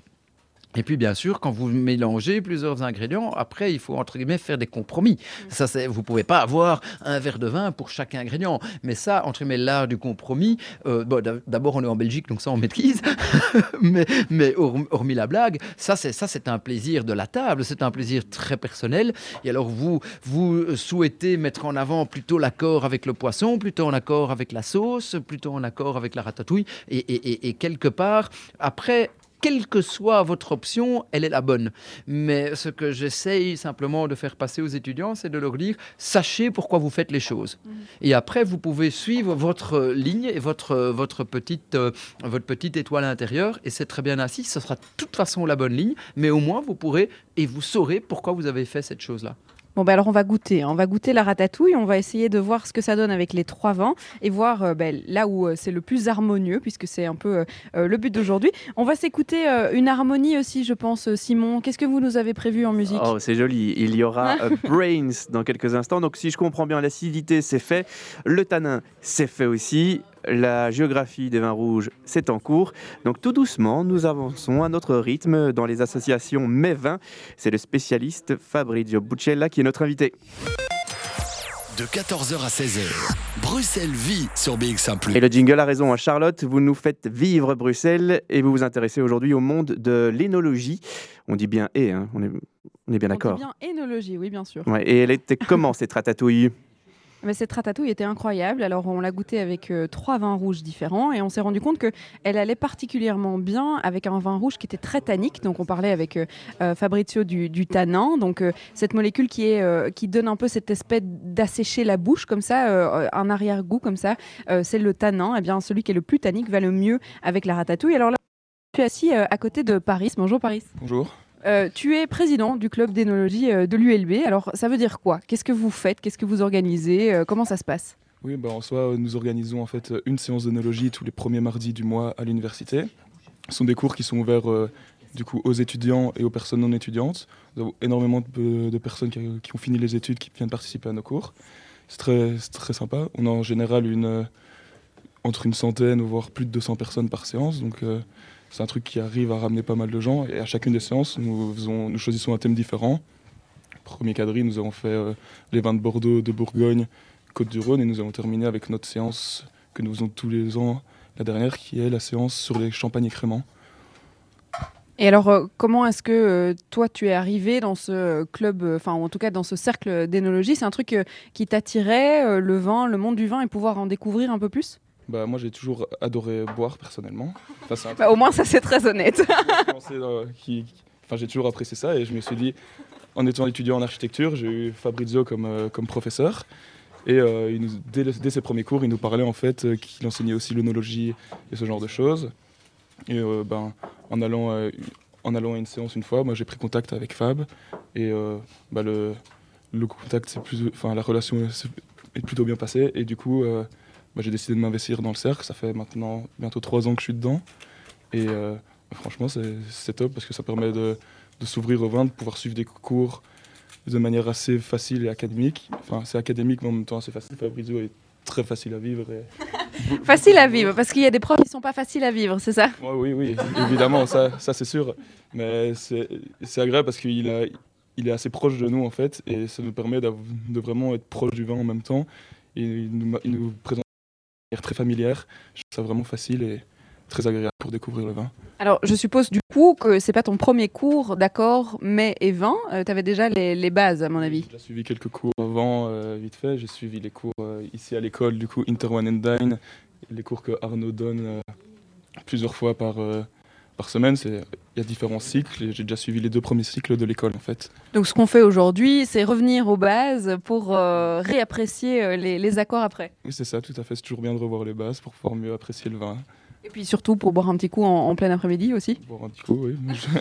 Et puis, bien sûr, quand vous mélangez plusieurs ingrédients, après, il faut, entre guillemets, faire des compromis. Ça, c'est, vous pouvez pas avoir un verre de vin pour chaque ingrédient. Mais ça, entre guillemets, l'art du compromis, euh, bon, d'a- d'abord, on est en Belgique, donc ça, on maîtrise. *laughs* mais, mais horm- hormis la blague, ça, c'est, ça, c'est un plaisir de la table. C'est un plaisir très personnel. Et alors, vous, vous souhaitez mettre en avant plutôt l'accord avec le poisson, plutôt en accord avec la sauce, plutôt en accord avec la ratatouille. Et, et- et- et quelque part, après, quelle que soit votre option, elle est la bonne. Mais ce que j'essaye simplement de faire passer aux étudiants, c'est de leur dire sachez pourquoi vous faites les choses. Et après, vous pouvez suivre votre ligne et votre, votre, petite, euh, votre petite étoile intérieure, et c'est très bien ainsi. Ce sera de toute façon la bonne ligne, mais au moins vous pourrez et vous saurez pourquoi vous avez fait cette chose-là. Bon, ben alors on va goûter. hein. On va goûter la ratatouille. On va essayer de voir ce que ça donne avec les trois vins et voir euh, ben, là où euh, c'est le plus harmonieux, puisque c'est un peu euh, le but d'aujourd'hui. On va s'écouter une harmonie aussi, je pense, Simon. Qu'est-ce que vous nous avez prévu en musique? Oh, c'est joli. Il y aura *laughs* Brains dans quelques instants. Donc, si je comprends bien, l'acidité, c'est fait. Le tanin, c'est fait aussi. La géographie des vins rouges, c'est en cours. Donc, tout doucement, nous avançons à notre rythme dans les associations Mes Vins. C'est le spécialiste Fabrizio Buccella qui est notre invité. De 14h à 16h, Bruxelles vit sur BX1 Et le jingle a raison, hein. Charlotte, vous nous faites vivre Bruxelles et vous vous intéressez aujourd'hui au monde de l'énologie. On dit bien et, hein. on, est, on est bien On dit d'accord. bien énologie, oui, bien sûr. Ouais, et elle était comment cette ratatouille? Mais cette ratatouille était incroyable. Alors, on l'a goûtée avec euh, trois vins rouges différents et on s'est rendu compte qu'elle allait particulièrement bien avec un vin rouge qui était très tannique. Donc, on parlait avec euh, euh, Fabrizio du, du. Donc, cette molécule qui, donne un peu cette espèce d'assécher la bouche, comme ça, un arrière-goût comme ça, c'est le tanin. Et bien, celui qui est le plus tannique va le mieux avec la ratatouille. Alors là, je suis assis à côté de Paris. Bonjour Paris. Bonjour. Euh, tu es président du club d'énologie euh, de l'ULB. Alors, ça veut dire quoi? Qu'est-ce que vous faites? Qu'est-ce que vous organisez? Euh, Comment ça se passe? Oui, bah, en soi, nous organisons en fait une séance d'œnologie tous les premiers mardis du mois à l'université. Ce sont des cours qui sont ouverts du coup aux étudiants et aux personnes non étudiantes. Nous avons énormément de, personnes qui, ont fini les études qui viennent participer à nos cours. C'est très, très sympa. On a en général une, entre une centaine, voire plus de 200 personnes par séance. Donc c'est un truc qui arrive à ramener pas mal de gens. Et à chacune des séances, nous, faisons, nous choisissons un thème différent. Premier quadrille, nous avons fait euh, les vins de Bordeaux, de Bourgogne, Côte-du-Rhône et nous allons terminer avec notre séance que nous faisons tous les ans, la dernière qui est la séance sur les champagnes et créments. Et alors, euh, comment est-ce que euh, toi, tu es arrivé dans ce club, enfin, en tout cas dans ce cercle d'énologie? C'est un truc qui t'attirait, le vin, le monde du vin, et pouvoir en découvrir un peu plus? Bah, moi j'ai toujours adoré boire personnellement. Enfin, Bah, Au moins, ça, c'est très honnête. *laughs* euh, enfin, j'ai toujours apprécié ça et je me suis dit, en étant étudiant en architecture, j'ai eu Fabrizio comme, euh, comme professeur. Et euh, il nous- dès, le- dès ses premiers cours, il nous parlait en fait euh, qu'il enseignait aussi l'œnologie et ce genre de choses. Et ben, en, allant, en allant à une séance une fois, moi j'ai pris contact avec Fab et bah, le, le contact, c'est plus, enfin la relation est, plutôt bien passée et du coup, bah, j'ai décidé de m'investir dans le cercle. Ça fait maintenant bientôt trois ans que je suis dedans et euh, franchement c'est top parce que ça permet de, de s'ouvrir au vin, de pouvoir suivre des cours de manière assez facile et académique. Enfin, c'est académique, mais en même temps assez facile. Fabrizio est très facile à vivre. Et... *laughs* Facile à vivre, parce qu'il y a des profs qui sont pas faciles à vivre, c'est ça? Ouais, oui, oui, évidemment, ça, ça c'est sûr. Mais c'est agréable parce qu'il a- il est assez proche de nous, en fait, et ça nous permet de vraiment être proche du vin en même temps. Et il nous, ma- il nous présente très familière. Je trouve ça vraiment facile et très agréable pour découvrir le vin. Alors, je suppose du coup que c'est pas ton premier cours d'accord, mais et vin. tu avais déjà les, les bases, à mon avis. J'ai suivi quelques cours avant, euh, vite fait. J'ai suivi les cours euh, ici à l'école, du coup, Inter One and Dine, les cours que Arnaud donne euh, plusieurs fois par, euh, par semaine. C'est- Il y a différents cycles et j'ai déjà suivi les deux premiers cycles de l'école, en fait. Donc, ce qu'on fait aujourd'hui, c'est revenir aux bases pour euh, réapprécier euh, les, les accords après. Oui, c'est ça, tout à fait. C'est toujours bien de revoir les bases pour pouvoir mieux apprécier le vin. Et puis surtout pour boire un petit coup en, en plein après-midi aussi. Boire un petit coup, oui.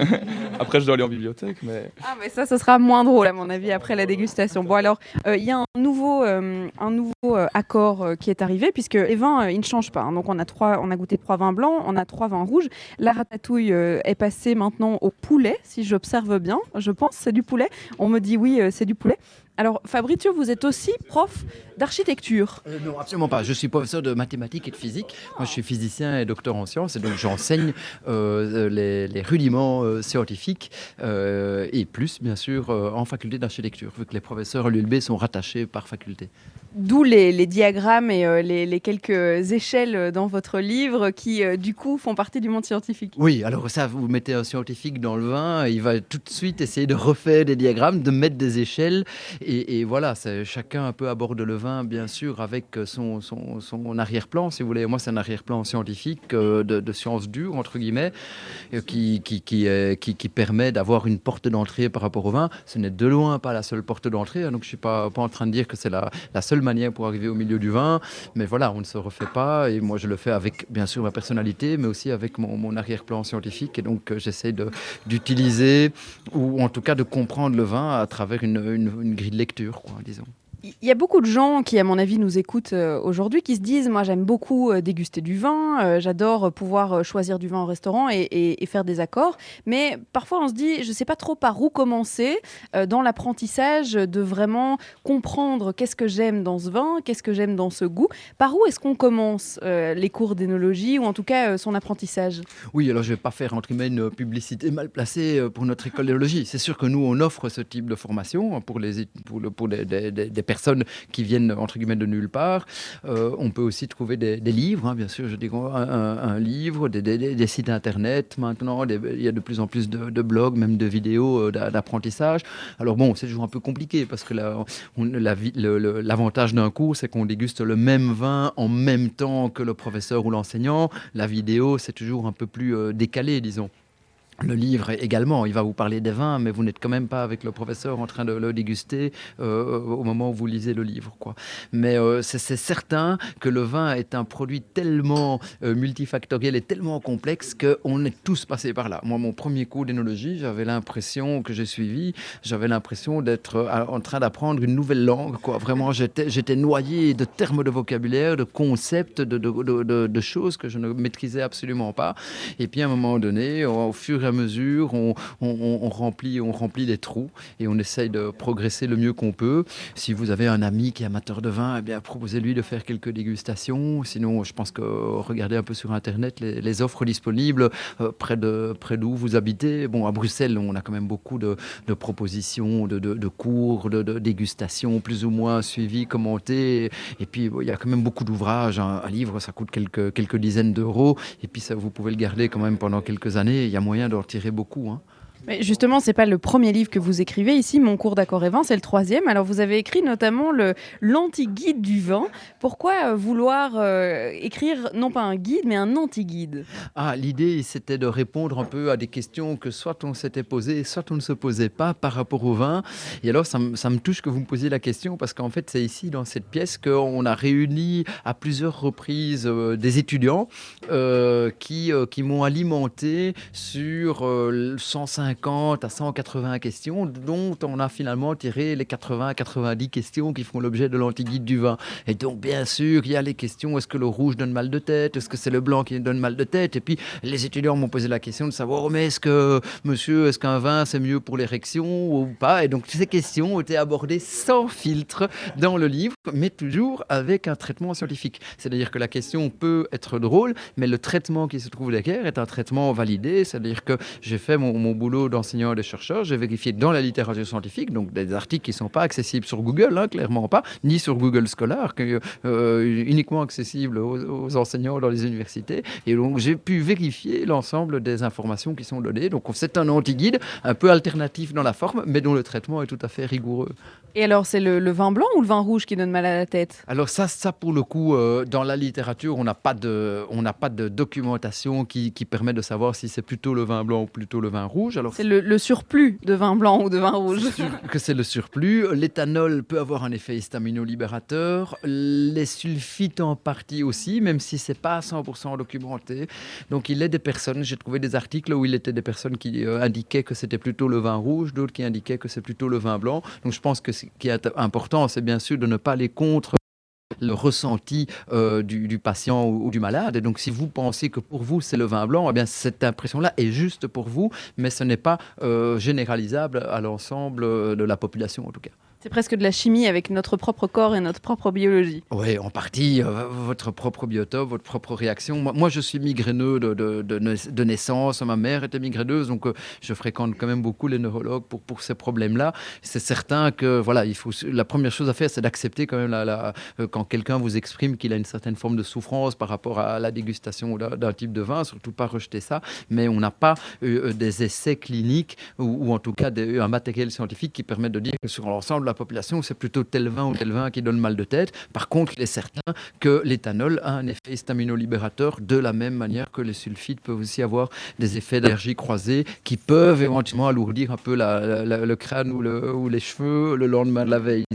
*laughs* Après, je dois aller en bibliothèque, mais Ah, mais ça, ce sera moins drôle, à mon avis, après la dégustation. Bon, alors, euh, il y a un nouveau, euh, un nouveau euh, accord qui est arrivé, puisque les vins, ils ne changent pas. hein. Donc, on a, trois, on a goûté trois vins blancs, on a trois vins rouges. La ratatouille euh, est passée maintenant au poulet, si j'observe bien. Je pense c'est du poulet. On me dit oui, c'est du poulet. Alors, Fabrizio, vous êtes aussi prof d'architecture. Euh, non, absolument pas. Je suis professeur de mathématiques et de physique. Moi, je suis physicien et docteur en sciences, et donc j'enseigne euh, les, les rudiments euh, scientifiques euh, et plus, bien sûr, euh, en faculté d'architecture, vu que les professeurs à l'ULB sont rattachés par faculté. D'où les, les diagrammes et euh, les, les quelques échelles euh, dans votre livre qui, euh, du coup, font partie du monde scientifique. Oui, alors ça, vous mettez un scientifique dans le vin, il va tout de suite essayer de refaire des diagrammes, de mettre des échelles, Et, voilà, chacun un peu aborde le vin, bien sûr, avec son, arrière-plan, si vous voulez. Moi, c'est un arrière-plan scientifique, euh, de, de sciences dures, entre guillemets, euh, qui, qui, permet d'avoir une porte d'entrée par rapport au vin. Ce n'est de loin pas la seule porte d'entrée, hein, donc je ne suis pas, en train de dire que c'est la, seule manière pour arriver au milieu du vin, mais voilà, on ne se refait pas, et moi je le fais avec, bien sûr, ma personnalité, mais aussi avec mon, arrière-plan scientifique, et donc euh, j'essaie d'utiliser, ou en tout cas de comprendre le vin à travers une, grille lecture, quoi, disons. Il y a beaucoup de gens qui, à mon avis, nous écoutent euh, aujourd'hui, qui se disent Moi, j'aime beaucoup euh, déguster du vin, euh, j'adore pouvoir choisir du vin au restaurant et, faire des accords. Mais parfois, on se dit Je ne sais pas trop par où commencer dans l'apprentissage de vraiment comprendre qu'est-ce que j'aime dans ce vin, qu'est-ce que j'aime dans ce goût. Par où est-ce qu'on commence les cours d'énologie ou en tout cas son apprentissage? Oui, alors je ne vais pas faire entre guillemets une publicité mal placée pour notre école d'éologie. C'est sûr que nous, on offre ce type de formation pour, les, pour, pour des, des personnes qui viennent entre guillemets de nulle part. Euh, on peut aussi trouver des, livres, hein, bien sûr, je dis un, un- livre, des, sites internet maintenant. il y a de plus en plus de, blogs, même de vidéos euh, d'a- d'apprentissage. Alors bon, c'est toujours un peu compliqué parce que l'avantage d'un cours, c'est qu'on déguste le même vin en même temps que le professeur ou l'enseignant. La vidéo, c'est toujours un peu plus euh, décalé, disons. Le livre également, il va vous parler des vins, mais vous n'êtes quand même pas avec le professeur en train de le déguster euh, au moment où vous lisez le livre. Quoi. Mais euh, c'est certain que le vin est un produit tellement euh, multifactoriel et tellement complexe qu'on est tous passés par là. Moi, mon premier cours d'énologie, j'avais l'impression que j'ai suivi, j'avais l'impression d'être en train d'apprendre une nouvelle langue. Quoi. Vraiment, j'étais noyé de termes de vocabulaire, de concepts, de, de- choses que je ne maîtrisais absolument pas. Et puis à un moment donné, au au à mesure, on, remplit, on remplit des trous et on essaye de progresser le mieux qu'on peut. Si vous avez un ami qui est amateur de vin, eh bien proposez-lui de faire quelques dégustations. Sinon, je pense que regardez un peu sur Internet les, les offres disponibles euh, près de près d'où vous habitez. Bon, à Bruxelles, on a quand même beaucoup de, de propositions, de, de- cours, de, dégustations plus ou moins suivis, commentés. Et puis, il y a quand même beaucoup d'ouvrages. Un, un livre, ça coûte quelques, quelques dizaines d'euros. Et puis, vous pouvez le garder quand même pendant quelques années. Il y a moyen d'en tirer beaucoup. hein. Mais justement, c'est pas le premier livre que vous écrivez ici. Mon cours d'accord et vin, c'est le troisième. Alors, vous avez écrit notamment le l'anti-guide du vin. Pourquoi euh, vouloir euh, écrire non pas un guide, mais un anti-guide? Ah, l'idée, c'était de répondre un peu à des questions que soit on s'était posées, soit on ne se posait pas par rapport au vin. Et alors, ça, me- touche que vous me posiez la question, parce qu'en fait, c'est ici, dans cette pièce, qu'on a réuni à plusieurs reprises euh, des étudiants qui, qui m'ont alimenté sur euh, 150 à 180 questions, dont on a finalement tiré les 80 à 90 questions qui font l'objet de l'anti-guide du vin. Et donc, bien sûr, il y a les questions est-ce que le rouge donne mal de tête? Est-ce que c'est le blanc qui donne mal de tête? Et puis, les étudiants m'ont posé la question de savoir mais est-ce que, monsieur, est-ce qu'un vin c'est mieux pour l'érection ou pas? Et donc, ces questions ont été abordées sans filtre dans le livre, mais toujours avec un traitement scientifique. C'est-à-dire que la question peut être drôle, mais le traitement qui se trouve derrière est un traitement validé. C'est-à-dire que j'ai fait mon boulot d'enseignant et de chercheur, j'ai vérifié dans la littérature scientifique, donc des articles qui ne sont pas accessibles sur Google, hein, clairement pas, ni sur Google Scholar, que, euh, uniquement accessibles aux, aux enseignants dans les universités. Et donc j'ai pu vérifier l'ensemble des informations qui sont données. Donc c'est un anti-guide un peu alternatif dans la forme, mais dont le traitement est tout à fait rigoureux. Et alors, c'est le, le vin blanc ou le vin rouge qui donne mal à la tête? Alors ça, ça pour le coup, euh, dans la littérature, on n'a pas de, on n'a pas de documentation qui, qui permet de savoir si c'est plutôt le vin blanc ou plutôt le vin rouge. Alors C'est le, le surplus de vin blanc ou de vin rouge. que c'est le surplus. L'éthanol peut avoir un effet histaminolibérateur. Les sulfites en partie aussi, même si c'est pas à 100% documenté. Donc il est des personnes, j'ai trouvé des articles où il était des personnes qui euh, indiquaient que c'était plutôt le vin rouge, d'autres qui indiquaient que c'est plutôt le vin blanc. Donc je pense que ce qui est important, c'est bien sûr de ne pas aller contre le ressenti euh, du, patient ou, ou du malade. Et donc, si vous pensez que pour vous, c'est le vin blanc, eh bien, cette impression-là est juste pour vous, mais ce n'est pas euh, généralisable à l'ensemble euh, de la population, en tout cas. C'est presque de la chimie avec notre propre corps et notre propre biologie. Oui, en partie, euh, votre propre biotope, votre propre réaction. Moi, je suis migraineux de, de- de nais- de naissance. Ma mère était migraineuse, donc euh, je fréquente quand même beaucoup les neurologues pour, ces problèmes-là. C'est certain que voilà, il faut, la première chose à faire, c'est d'accepter quand même euh, quand quelqu'un vous exprime qu'il a une certaine forme de souffrance par rapport à la dégustation d'un type de vin, surtout pas rejeter ça. Mais on n'a pas des essais cliniques ou, en tout cas un matériel scientifique qui permet de dire que sur l'ensemble, la la population, c'est plutôt tel vin ou tel vin qui donne mal de tête. Par contre, il est certain que l'éthanol a un effet histaminolibérateur de la même manière que les sulfites peuvent aussi avoir des effets d'allergie croisés qui peuvent éventuellement alourdir un peu le crâne ou, le- ou les cheveux le lendemain de la veille.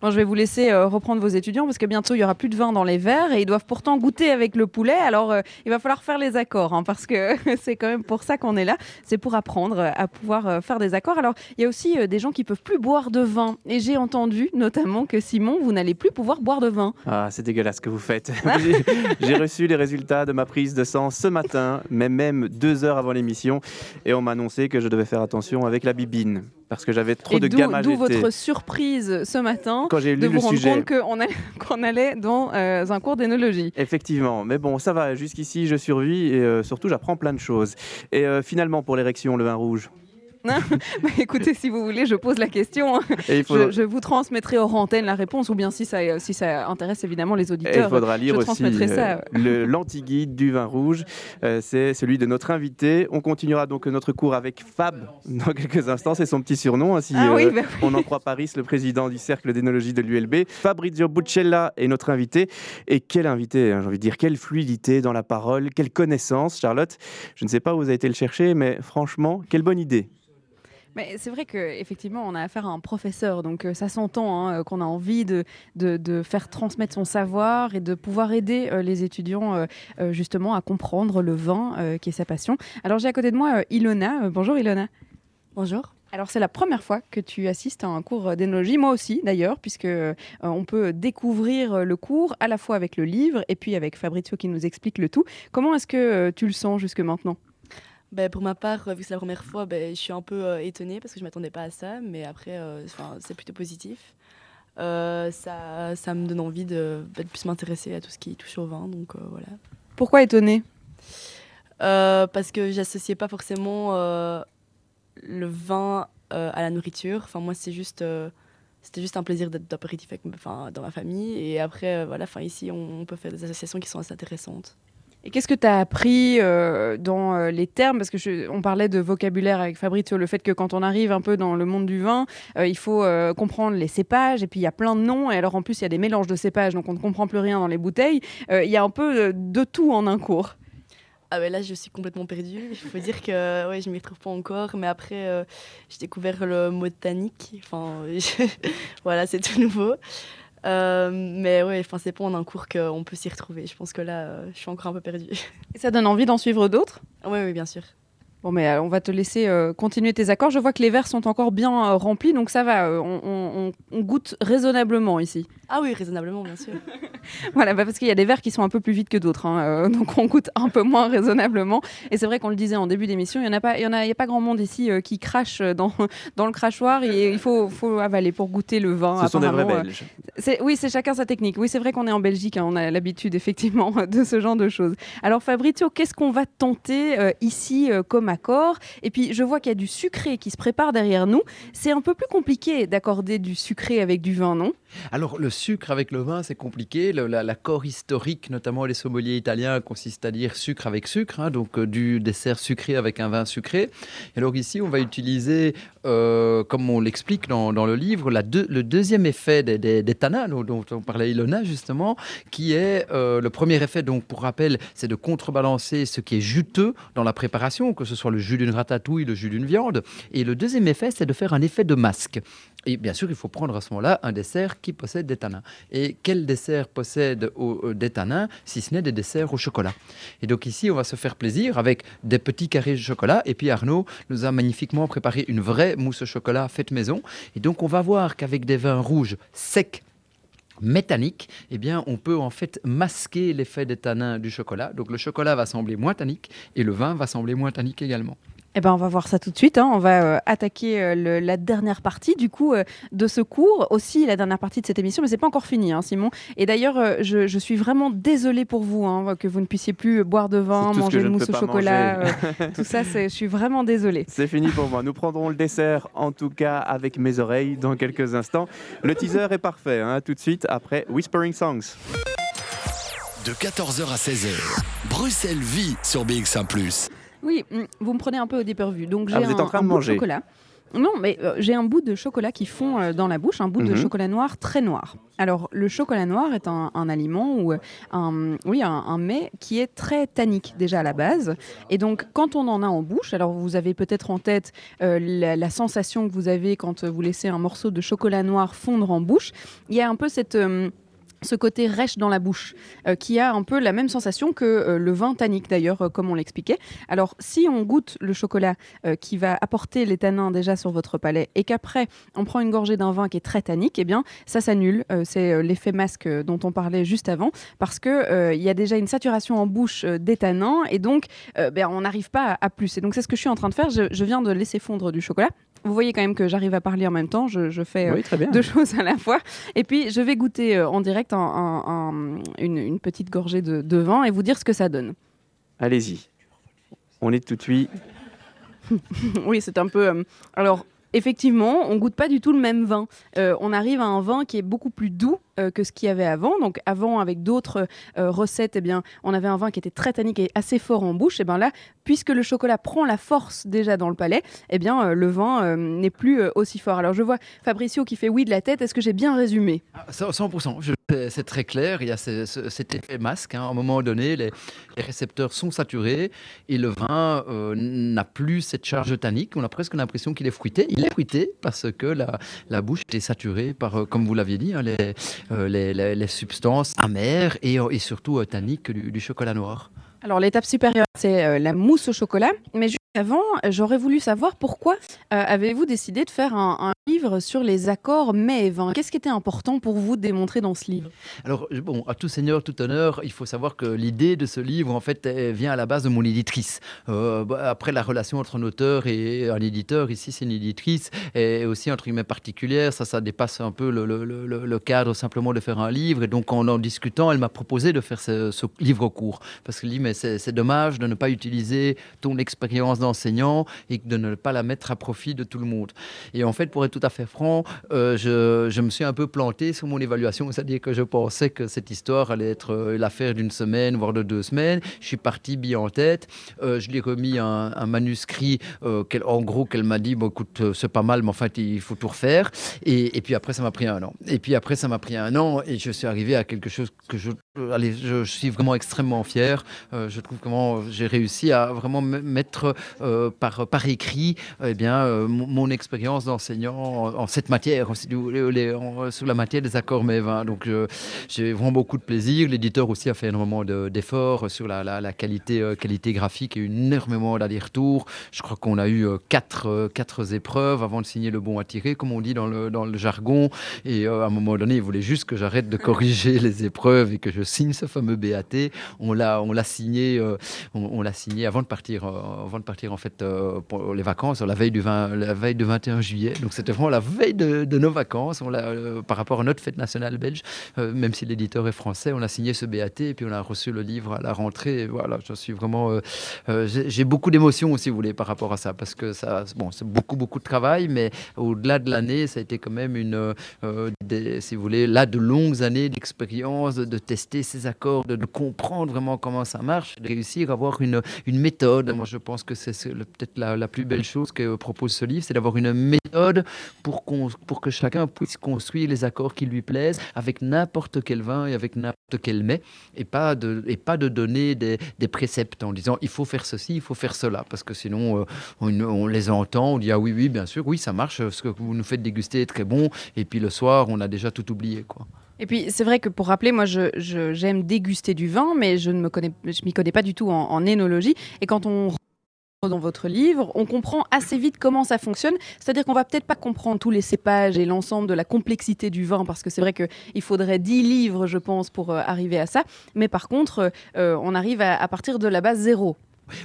Bon, je vais vous laisser euh, reprendre vos étudiants parce que bientôt il y aura plus de vin dans les verres et ils doivent pourtant goûter avec le poulet. Alors euh, il va falloir faire les accords hein, parce que *laughs* c'est quand même pour ça qu'on est là. C'est pour apprendre à pouvoir euh, faire des accords. Alors il y a aussi des gens qui peuvent plus boire de vin et j'ai entendu notamment que Simon, vous n'allez plus pouvoir boire de vin. Ah, c'est dégueulasse ce que vous faites. *laughs* J'ai- J'ai reçu les résultats de ma prise de sang ce matin, mais même deux heures avant l'émission, et on m'a annoncé que je devais faire attention avec la bibine, parce que j'avais trop et de d'où gamma d'où votre surprise ce matin Quand j'ai de lu vous le rendre sujet. compte qu'on allait, *laughs* qu'on allait dans euh, un cours d'énologie. Effectivement, mais bon, ça va, jusqu'ici je survis et euh, surtout j'apprends plein de choses. Et euh, finalement, pour l'érection, le vin rouge? *laughs* Bah, écoutez, si vous voulez, je pose la question. hein. Et il faudra, Je, je vous transmettrai hors antenne la réponse, ou bien si ça, euh, si ça intéresse évidemment les et il auditeurs. faudra lire je aussi euh, le- *laughs* l'anti-guide du vin rouge. Euh, c'est celui de notre invité. On continuera donc notre cours avec Fab dans quelques instants. C'est son petit surnom. hein, si, Ah oui, euh, bah oui. On en croit Paris, le président du cercle d'énologie de l'ULB. Fabrizio Buccella est notre invité. Et quel invité, hein, j'ai envie de dire, quelle fluidité dans la parole, quelle connaissance, Charlotte. Je ne sais pas où vous avez été le chercher, mais franchement, quelle bonne idée. Mais c'est vrai qu'effectivement, on a affaire à un professeur, donc euh, ça s'entend hein, euh, qu'on a envie de, de, de faire transmettre son savoir et de pouvoir aider euh, les étudiants euh, justement à comprendre le vin euh, qui est sa passion. Alors j'ai à côté de moi Ilona. Bonjour Ilona. Bonjour. Alors c'est la première fois que tu assistes à un cours d'énologie, moi aussi d'ailleurs, puisque euh, on peut découvrir le cours à la fois avec le livre et puis avec Fabrizio qui nous explique le tout. Comment est-ce que euh, tu le sens jusque maintenant? Ben, pour ma part, euh, vu que c'est la première fois, ben, je suis un peu euh, étonnée parce que je ne m'attendais pas à ça, mais après, euh, c'est plutôt positif. Euh, ça, ça me donne envie de, ben, de plus m'intéresser à tout ce qui touche au vin, donc voilà. Pourquoi étonné Euh, parce que j'associais pas forcément le vin à la nourriture. Enfin, moi, c'est juste, c'était juste un plaisir d'être d'apéritif enfin, dans ma famille. Et après, euh, voilà, enfin, ici, on, on peut faire des associations qui sont assez intéressantes. Et qu'est-ce que tu as appris euh, dans euh, les termes? Parce que on parlait de vocabulaire avec Fabrizio, le fait que quand on arrive un peu dans le monde du vin, euh, il faut comprendre les cépages, et puis il y a plein de noms, et alors en plus il y a des mélanges de cépages, donc on ne comprend plus rien dans les bouteilles. Il y a un peu de tout en un cours. Ah ben là, je suis complètement perdue. Il faut dire que ouais, je m'y retrouve pas encore. Mais après, j'ai découvert le mot tannique. Enfin, *laughs* voilà, c'est tout nouveau. Euh, mais ouais, enfin, c'est pas en un cours qu'on peut s'y retrouver. Je pense que là, euh, je suis encore un peu perdue. Et ça donne envie d'en suivre d'autres? Oui, oui, bien sûr. Bon, mais euh, on va te laisser euh, continuer tes accords. Je vois que les verres sont encore bien euh, remplis, donc ça va, euh, on, on- on- on goûte raisonnablement ici. Ah oui, raisonnablement, bien sûr. *laughs* Voilà, bah parce qu'il y a des verres qui sont un peu plus vides que d'autres, hein, euh, donc on goûte un peu moins *laughs* raisonnablement. Et c'est vrai qu'on le disait en début d'émission, il y en a pas, il y en a, il y a pas grand monde ici euh, qui crache dans, *laughs* dans le crachoir et il faut, faut avaler pour goûter le vin. Ce sont des vrais Belges. oui, c'est chacun sa technique. Oui, c'est vrai qu'on est en Belgique, hein, on a l'habitude effectivement de ce genre de choses. Alors Fabrizio, qu'est-ce qu'on va tenter euh, ici euh, comme Et puis je vois qu'il y a du sucré qui se prépare derrière nous. C'est un peu plus compliqué d'accorder du sucré avec du vin, non? Alors, le sucre avec le vin, c'est compliqué. L'accord historique, notamment les sommeliers italiens, consiste à dire sucre avec sucre, hein, donc euh, du dessert sucré avec un vin sucré. Et alors ici, on va utiliser, euh, comme on l'explique dans, le livre, le deuxième effet des, des, tanins, dont, dont on parlait Ilona justement, qui est euh, le premier effet, donc pour rappel, c'est de contrebalancer ce qui est juteux dans la préparation, que ce soit le jus d'une ratatouille, le jus d'une viande. Et le deuxième effet, c'est de faire un effet de masque. Et bien sûr, il faut prendre à ce moment-là un dessert qui possède des tanins. Et quel dessert possède euh, des tanins, si ce n'est des desserts au chocolat? Et donc ici, on va se faire plaisir avec des petits carrés de chocolat. Et puis Arnaud nous a magnifiquement préparé une vraie mousse au chocolat faite maison. Et donc on va voir qu'avec des vins rouges secs, métalliques, eh bien, on peut en fait masquer l'effet des tanins du chocolat. Donc le chocolat va sembler moins tannique et le vin va sembler moins tannique également. Eh ben, on va voir ça tout de suite. hein. On va euh, attaquer euh, le- la dernière partie du coup euh, de ce cours, aussi la dernière partie de cette émission, mais c'est pas encore fini, hein, Simon. Et d'ailleurs, euh, je, je suis vraiment désolée pour vous hein, que vous ne puissiez plus boire de vin, manger de mousse au chocolat, euh, tout ça. Je suis vraiment désolée. C'est fini pour moi. Nous prendrons le dessert, en tout cas avec mes oreilles, dans quelques instants. Le teaser est parfait, hein, tout de suite après Whispering Songs. De 14h à 16h, Bruxelles vit sur BX1 ⁇ Oui, mm, vous me prenez un peu au dépourvu. Donc j'ai Ah, êtes un, en train un de bout manger. chocolat. Non, mais euh, j'ai un bout de chocolat qui fond euh, dans la bouche, un bout de Mhm. chocolat noir très noir. Alors, le chocolat noir est un, un aliment ou euh, un, oui, un, un mets qui est très tannique déjà à la base. Et donc, quand on en a en bouche, alors vous avez peut-être en tête euh, la, la sensation que vous avez quand vous laissez un morceau de chocolat noir fondre en bouche. Il y a un peu cette... ce côté rêche dans la bouche, euh, qui a un peu la même sensation que euh, le vin tannique d'ailleurs, euh, comme on l'expliquait. Alors, si on goûte le chocolat qui va apporter les tanins déjà sur votre palais et qu'après on prend une gorgée d'un vin qui est très tannique, eh bien ça s'annule. C'est l'effet masque dont on parlait juste avant parce que il y a déjà une saturation en bouche des tanins et donc ben, on n'arrive pas à, plus. Et donc c'est ce que je suis en train de faire. Je viens de laisser fondre du chocolat. Vous voyez quand même que j'arrive à parler en même temps. Je, je fais euh, Oui, deux *laughs* choses à la fois. Et puis, je vais goûter euh, en direct un- un- un- une, une petite gorgée de, de vin et vous dire ce que ça donne. Allez-y. On est tout de suite. *laughs* oui, c'est un peu. euh, alors, effectivement, on goûte pas du tout le même vin. On arrive à un vin qui est beaucoup plus doux euh, que ce qu'il y avait avant. Donc, avant, avec d'autres euh, recettes, eh bien, on avait un vin qui était très tannique et assez fort en bouche. Et bien là, puisque le chocolat prend la force déjà dans le palais, eh bien, euh, le vin n'est plus aussi fort. Alors, je vois Fabricio qui fait oui de la tête. Est-ce que j'ai bien résumé? Ah, 100%, je- c'est- très clair. Il y a ce- ce- cet effet masque. hein. À un moment donné, les, récepteurs sont saturés et le vin n'a plus cette charge tannique. On a presque l'impression qu'il est fruité. Il est fruité parce que la, bouche est saturée par, comme vous l'aviez dit, hein, les, les, les- substances amères et, euh, surtout euh, tanniques du, du chocolat noir. Alors l'étape supérieure, c'est euh, la mousse au chocolat. Mais avant, euh, j'aurais voulu savoir pourquoi euh, avez-vous décidé de faire un, livre sur les accords mets et Qu'est-ce qui était important pour vous de démontrer dans ce livre? Alors, je- bon, à tout seigneur, tout honneur, il faut savoir que l'idée de ce livre, en fait, vient à la base de mon éditrice. Euh, bah, après, la relation entre un auteur et un éditeur, ici, c'est une éditrice, est aussi, entre guillemets, particulière. Ça, ça dépasse un peu le, cadre simplement de faire un livre. Et donc, en en discutant, elle m'a proposé de faire ce, livre court. Parce qu'elle dit, mais c'est dommage de ne pas utiliser ton expérience d'enseignant et de ne pas la mettre à profit de tout le monde. Et en fait, pour être tout à fait franc, euh, je, je me suis un peu planté sur mon évaluation, *laughs* c'est-à-dire que je pensais que cette histoire allait être euh, l'affaire d'une semaine, voire de deux semaines. Je suis parti bien en tête. Euh, je lui ai remis un, un manuscrit, en gros, qu'elle m'a dit, bon, écoute, c'est pas mal, mais en fait, il faut tout refaire. Et, et puis après, ça m'a pris un an. Et puis après, ça m'a pris un an, et je suis arrivé à quelque chose que je, allez, je, suis vraiment extrêmement fier. Euh, je trouve comment j'ai réussi à vraiment me- mettre euh, par, écrit eh bien, euh, mon, expérience d'enseignant en, cette matière, si sur la matière des accords mais vins. Donc, je- j'ai vraiment beaucoup de plaisir. L'éditeur aussi a fait énormément de- d'efforts sur la, qualité, euh, graphique et énormément d'allers-retours. Je crois qu'on a eu euh, quatre, euh, épreuves avant de signer le bon à tirer, comme on dit dans le, dans le jargon. Et euh, à un moment donné, il voulait juste que j'arrête de corriger *laughs* les épreuves et que je signe ce fameux BAT. On l'a, on l'a signé, euh, on, l'a signé avant de partir, euh, avant de partir en fait euh, pour les vacances, la veille du 20, la veille du 21 juillet. Donc c'était vraiment la veille de, nos vacances. Par rapport à notre fête nationale belge, même si l'éditeur est français, on a signé ce BAT et puis on a reçu le livre à la rentrée. Voilà, je suis vraiment, j'ai, beaucoup d'émotions si vous voulez par rapport à ça parce que ça, bon, c'est beaucoup beaucoup de travail, mais au-delà de l'année, ça a été quand même une, si vous voulez, là de longues années d'expérience, de, de tester ces accords, de, comprendre vraiment comment ça marche, de réussir à avoir une, une méthode. Moi, je pense que c'est peut-être la, la plus belle chose que propose ce livre, c'est d'avoir une méthode pour, pour que chacun puisse construire les accords qui lui plaisent avec n'importe quel vin et avec n'importe quel mets, et pas de, et pas de donner des, des préceptes en disant il faut faire ceci, il faut faire cela, parce que sinon euh, on, on les entend, on dit ah oui, oui, bien sûr, oui, ça marche, ce que vous nous faites déguster est très bon, et puis le soir, on a déjà tout oublié. quoi. Et puis c'est vrai que pour rappeler, moi j'aime déguster du vin, mais je ne connais, m'y connais pas du tout en, en. Et quand on dans votre livre, on comprend assez vite comment ça fonctionne. C'est-à-dire qu'on va peut-être pas comprendre tous les cépages et l'ensemble de la complexité du vin, parce que c'est vrai qu'il faudrait 10 livres, je pense, pour euh, arriver à ça. Mais par contre, euh, on arrive à partir de la base zéro.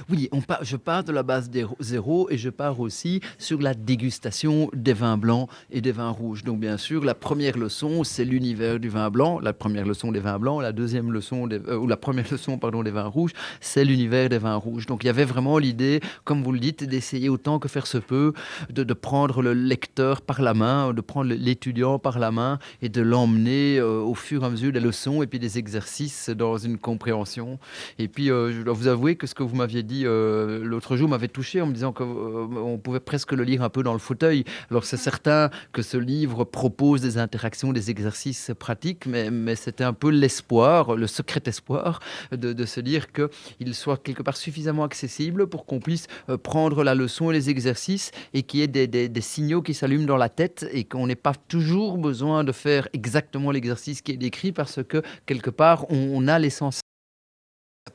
Oui, je pars de la base zéro et je pars aussi sur la dégustation des vins blancs et des vins rouges. Donc bien sûr, la première leçon, c'est l'univers du vin blanc. La première leçon des vins blancs, la deuxième leçon, euh, ou la première leçon, pardon, des vins rouges, c'est l'univers des vins rouges. Donc il y avait vraiment l'idée, comme vous le dites, d'essayer autant que faire se peut, de, de prendre le lecteur par la main, de prendre l'étudiant par la main et de l'emmener euh, au fur et à mesure des leçons et puis des exercices dans une compréhension. Et puis, euh, je dois vous avouer que ce que vous m'aviez dit euh, l'autre jour m'avait touché en me disant qu'on pouvait presque le lire un peu dans le fauteuil. Alors c'est certain que ce livre propose des interactions, des exercices pratiques, mais, c'était un peu l'espoir, le secret espoir de, se dire qu'il soit quelque part suffisamment accessible pour qu'on puisse euh, prendre la leçon et les exercices et qu'il y ait des signaux qui s'allument dans la tête et qu'on n'ait pas toujours besoin de faire exactement l'exercice qui est décrit parce que quelque part on, on a l'essence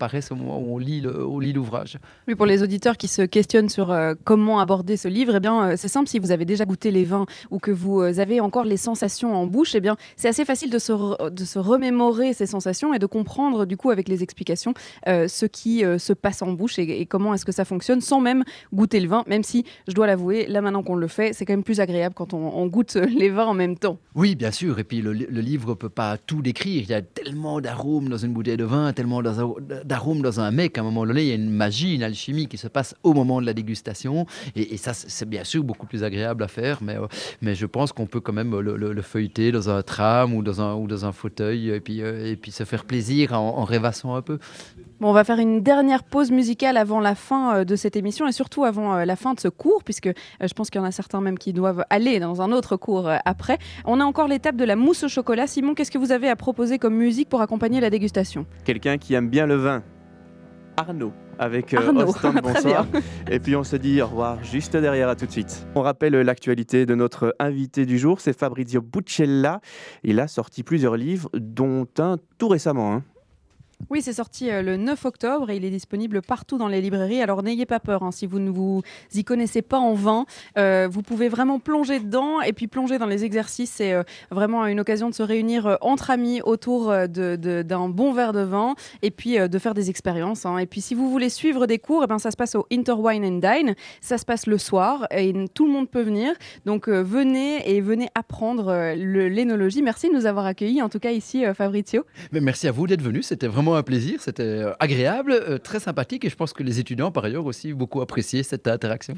apparaissent au moment où on lit l'ouvrage. Oui, pour les auditeurs qui se questionnent sur euh, comment aborder ce livre, eh bien, euh, c'est simple. Si vous avez déjà goûté les vins ou que vous euh, avez encore les sensations en bouche, eh bien, c'est assez facile de se, re- de se remémorer ces sensations et de comprendre, du coup, avec les explications, euh, ce qui se passe en bouche et, et comment est-ce que ça fonctionne sans même goûter le vin. Même si, je dois l'avouer, là maintenant qu'on le fait, c'est quand même plus agréable quand on, on goûte *laughs* les vins en même temps. Oui, bien sûr. Et puis le, le livre ne peut pas tout décrire. Il y a tellement d'arômes dans une bouteille de vin, tellement d'aro- d'arômes dans un mec. À un moment donné, il y a une magie, une alchimie qui se passe au moment de la dégustation. Et, ça, c'est bien sûr beaucoup plus agréable à faire. Mais, euh, mais je pense qu'on peut quand même le, le- le feuilleter dans un tram ou dans un, ou dans un fauteuil et puis, euh, et puis se faire plaisir en rêvassant un peu. Bon, on va faire une dernière pause musicale avant la fin euh, de cette émission et surtout avant euh, la fin de ce cours, puisque euh, je pense qu'il y en a certains même qui doivent aller dans un autre cours après. On a encore l'étape de la mousse au chocolat. Simon, qu'est-ce que vous avez à proposer comme musique pour accompagner la dégustation? Quelqu'un qui aime bien le vin. Arnaud, avec euh, *laughs* très bonsoir. Et puis on se dit au revoir juste derrière, à tout de suite. On rappelle l'actualité de notre invité du jour, c'est Fabrizio Buccella. Il a sorti plusieurs livres, dont un tout récemment. hein. Oui, c'est sorti euh, le 9 octobre et il est disponible partout dans les librairies. Alors n'ayez pas peur, hein, si vous ne vous y connaissez pas en vin, euh, vous pouvez vraiment plonger dedans et puis plonger dans les exercices. C'est euh, vraiment une occasion de se réunir entre amis autour d'un bon verre de vin et puis de faire des expériences. hein. Et puis si vous voulez suivre des cours, eh ben, ça se passe au Interwine and Dine. Ça se passe le soir et tout le monde peut venir. Donc venez et venez apprendre l'énologie. Merci de nous avoir accueillis, en tout cas ici, Fabrizio. Mais merci à vous d'être venu. C'était vraiment un plaisir. C'était euh, agréable, euh, très sympathique. Et je pense que les étudiants, par ailleurs, aussi beaucoup apprécié cette interaction.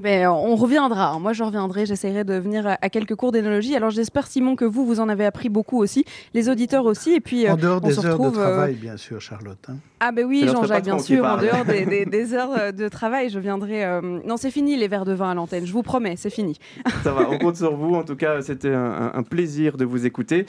Ben, on reviendra. hein. Moi, je reviendrai. J'essaierai de venir à quelques cours d'énologie. Alors, j'espère, Simon, que vous, vous en avez appris beaucoup aussi. Les auditeurs aussi. Et puis, euh, En dehors on des se heures de retrouve, travail, bien sûr, Charlotte. hein. Ah, ben oui, Jean-Jacques, bien sûr. En dehors des, des- des *laughs* heures de travail, je viendrai. euh, Non, c'est fini les verres de vin à l'antenne. Je vous promets, c'est fini. Ça va, on compte sur *laughs* vous. En tout cas, c'était un plaisir de vous écouter.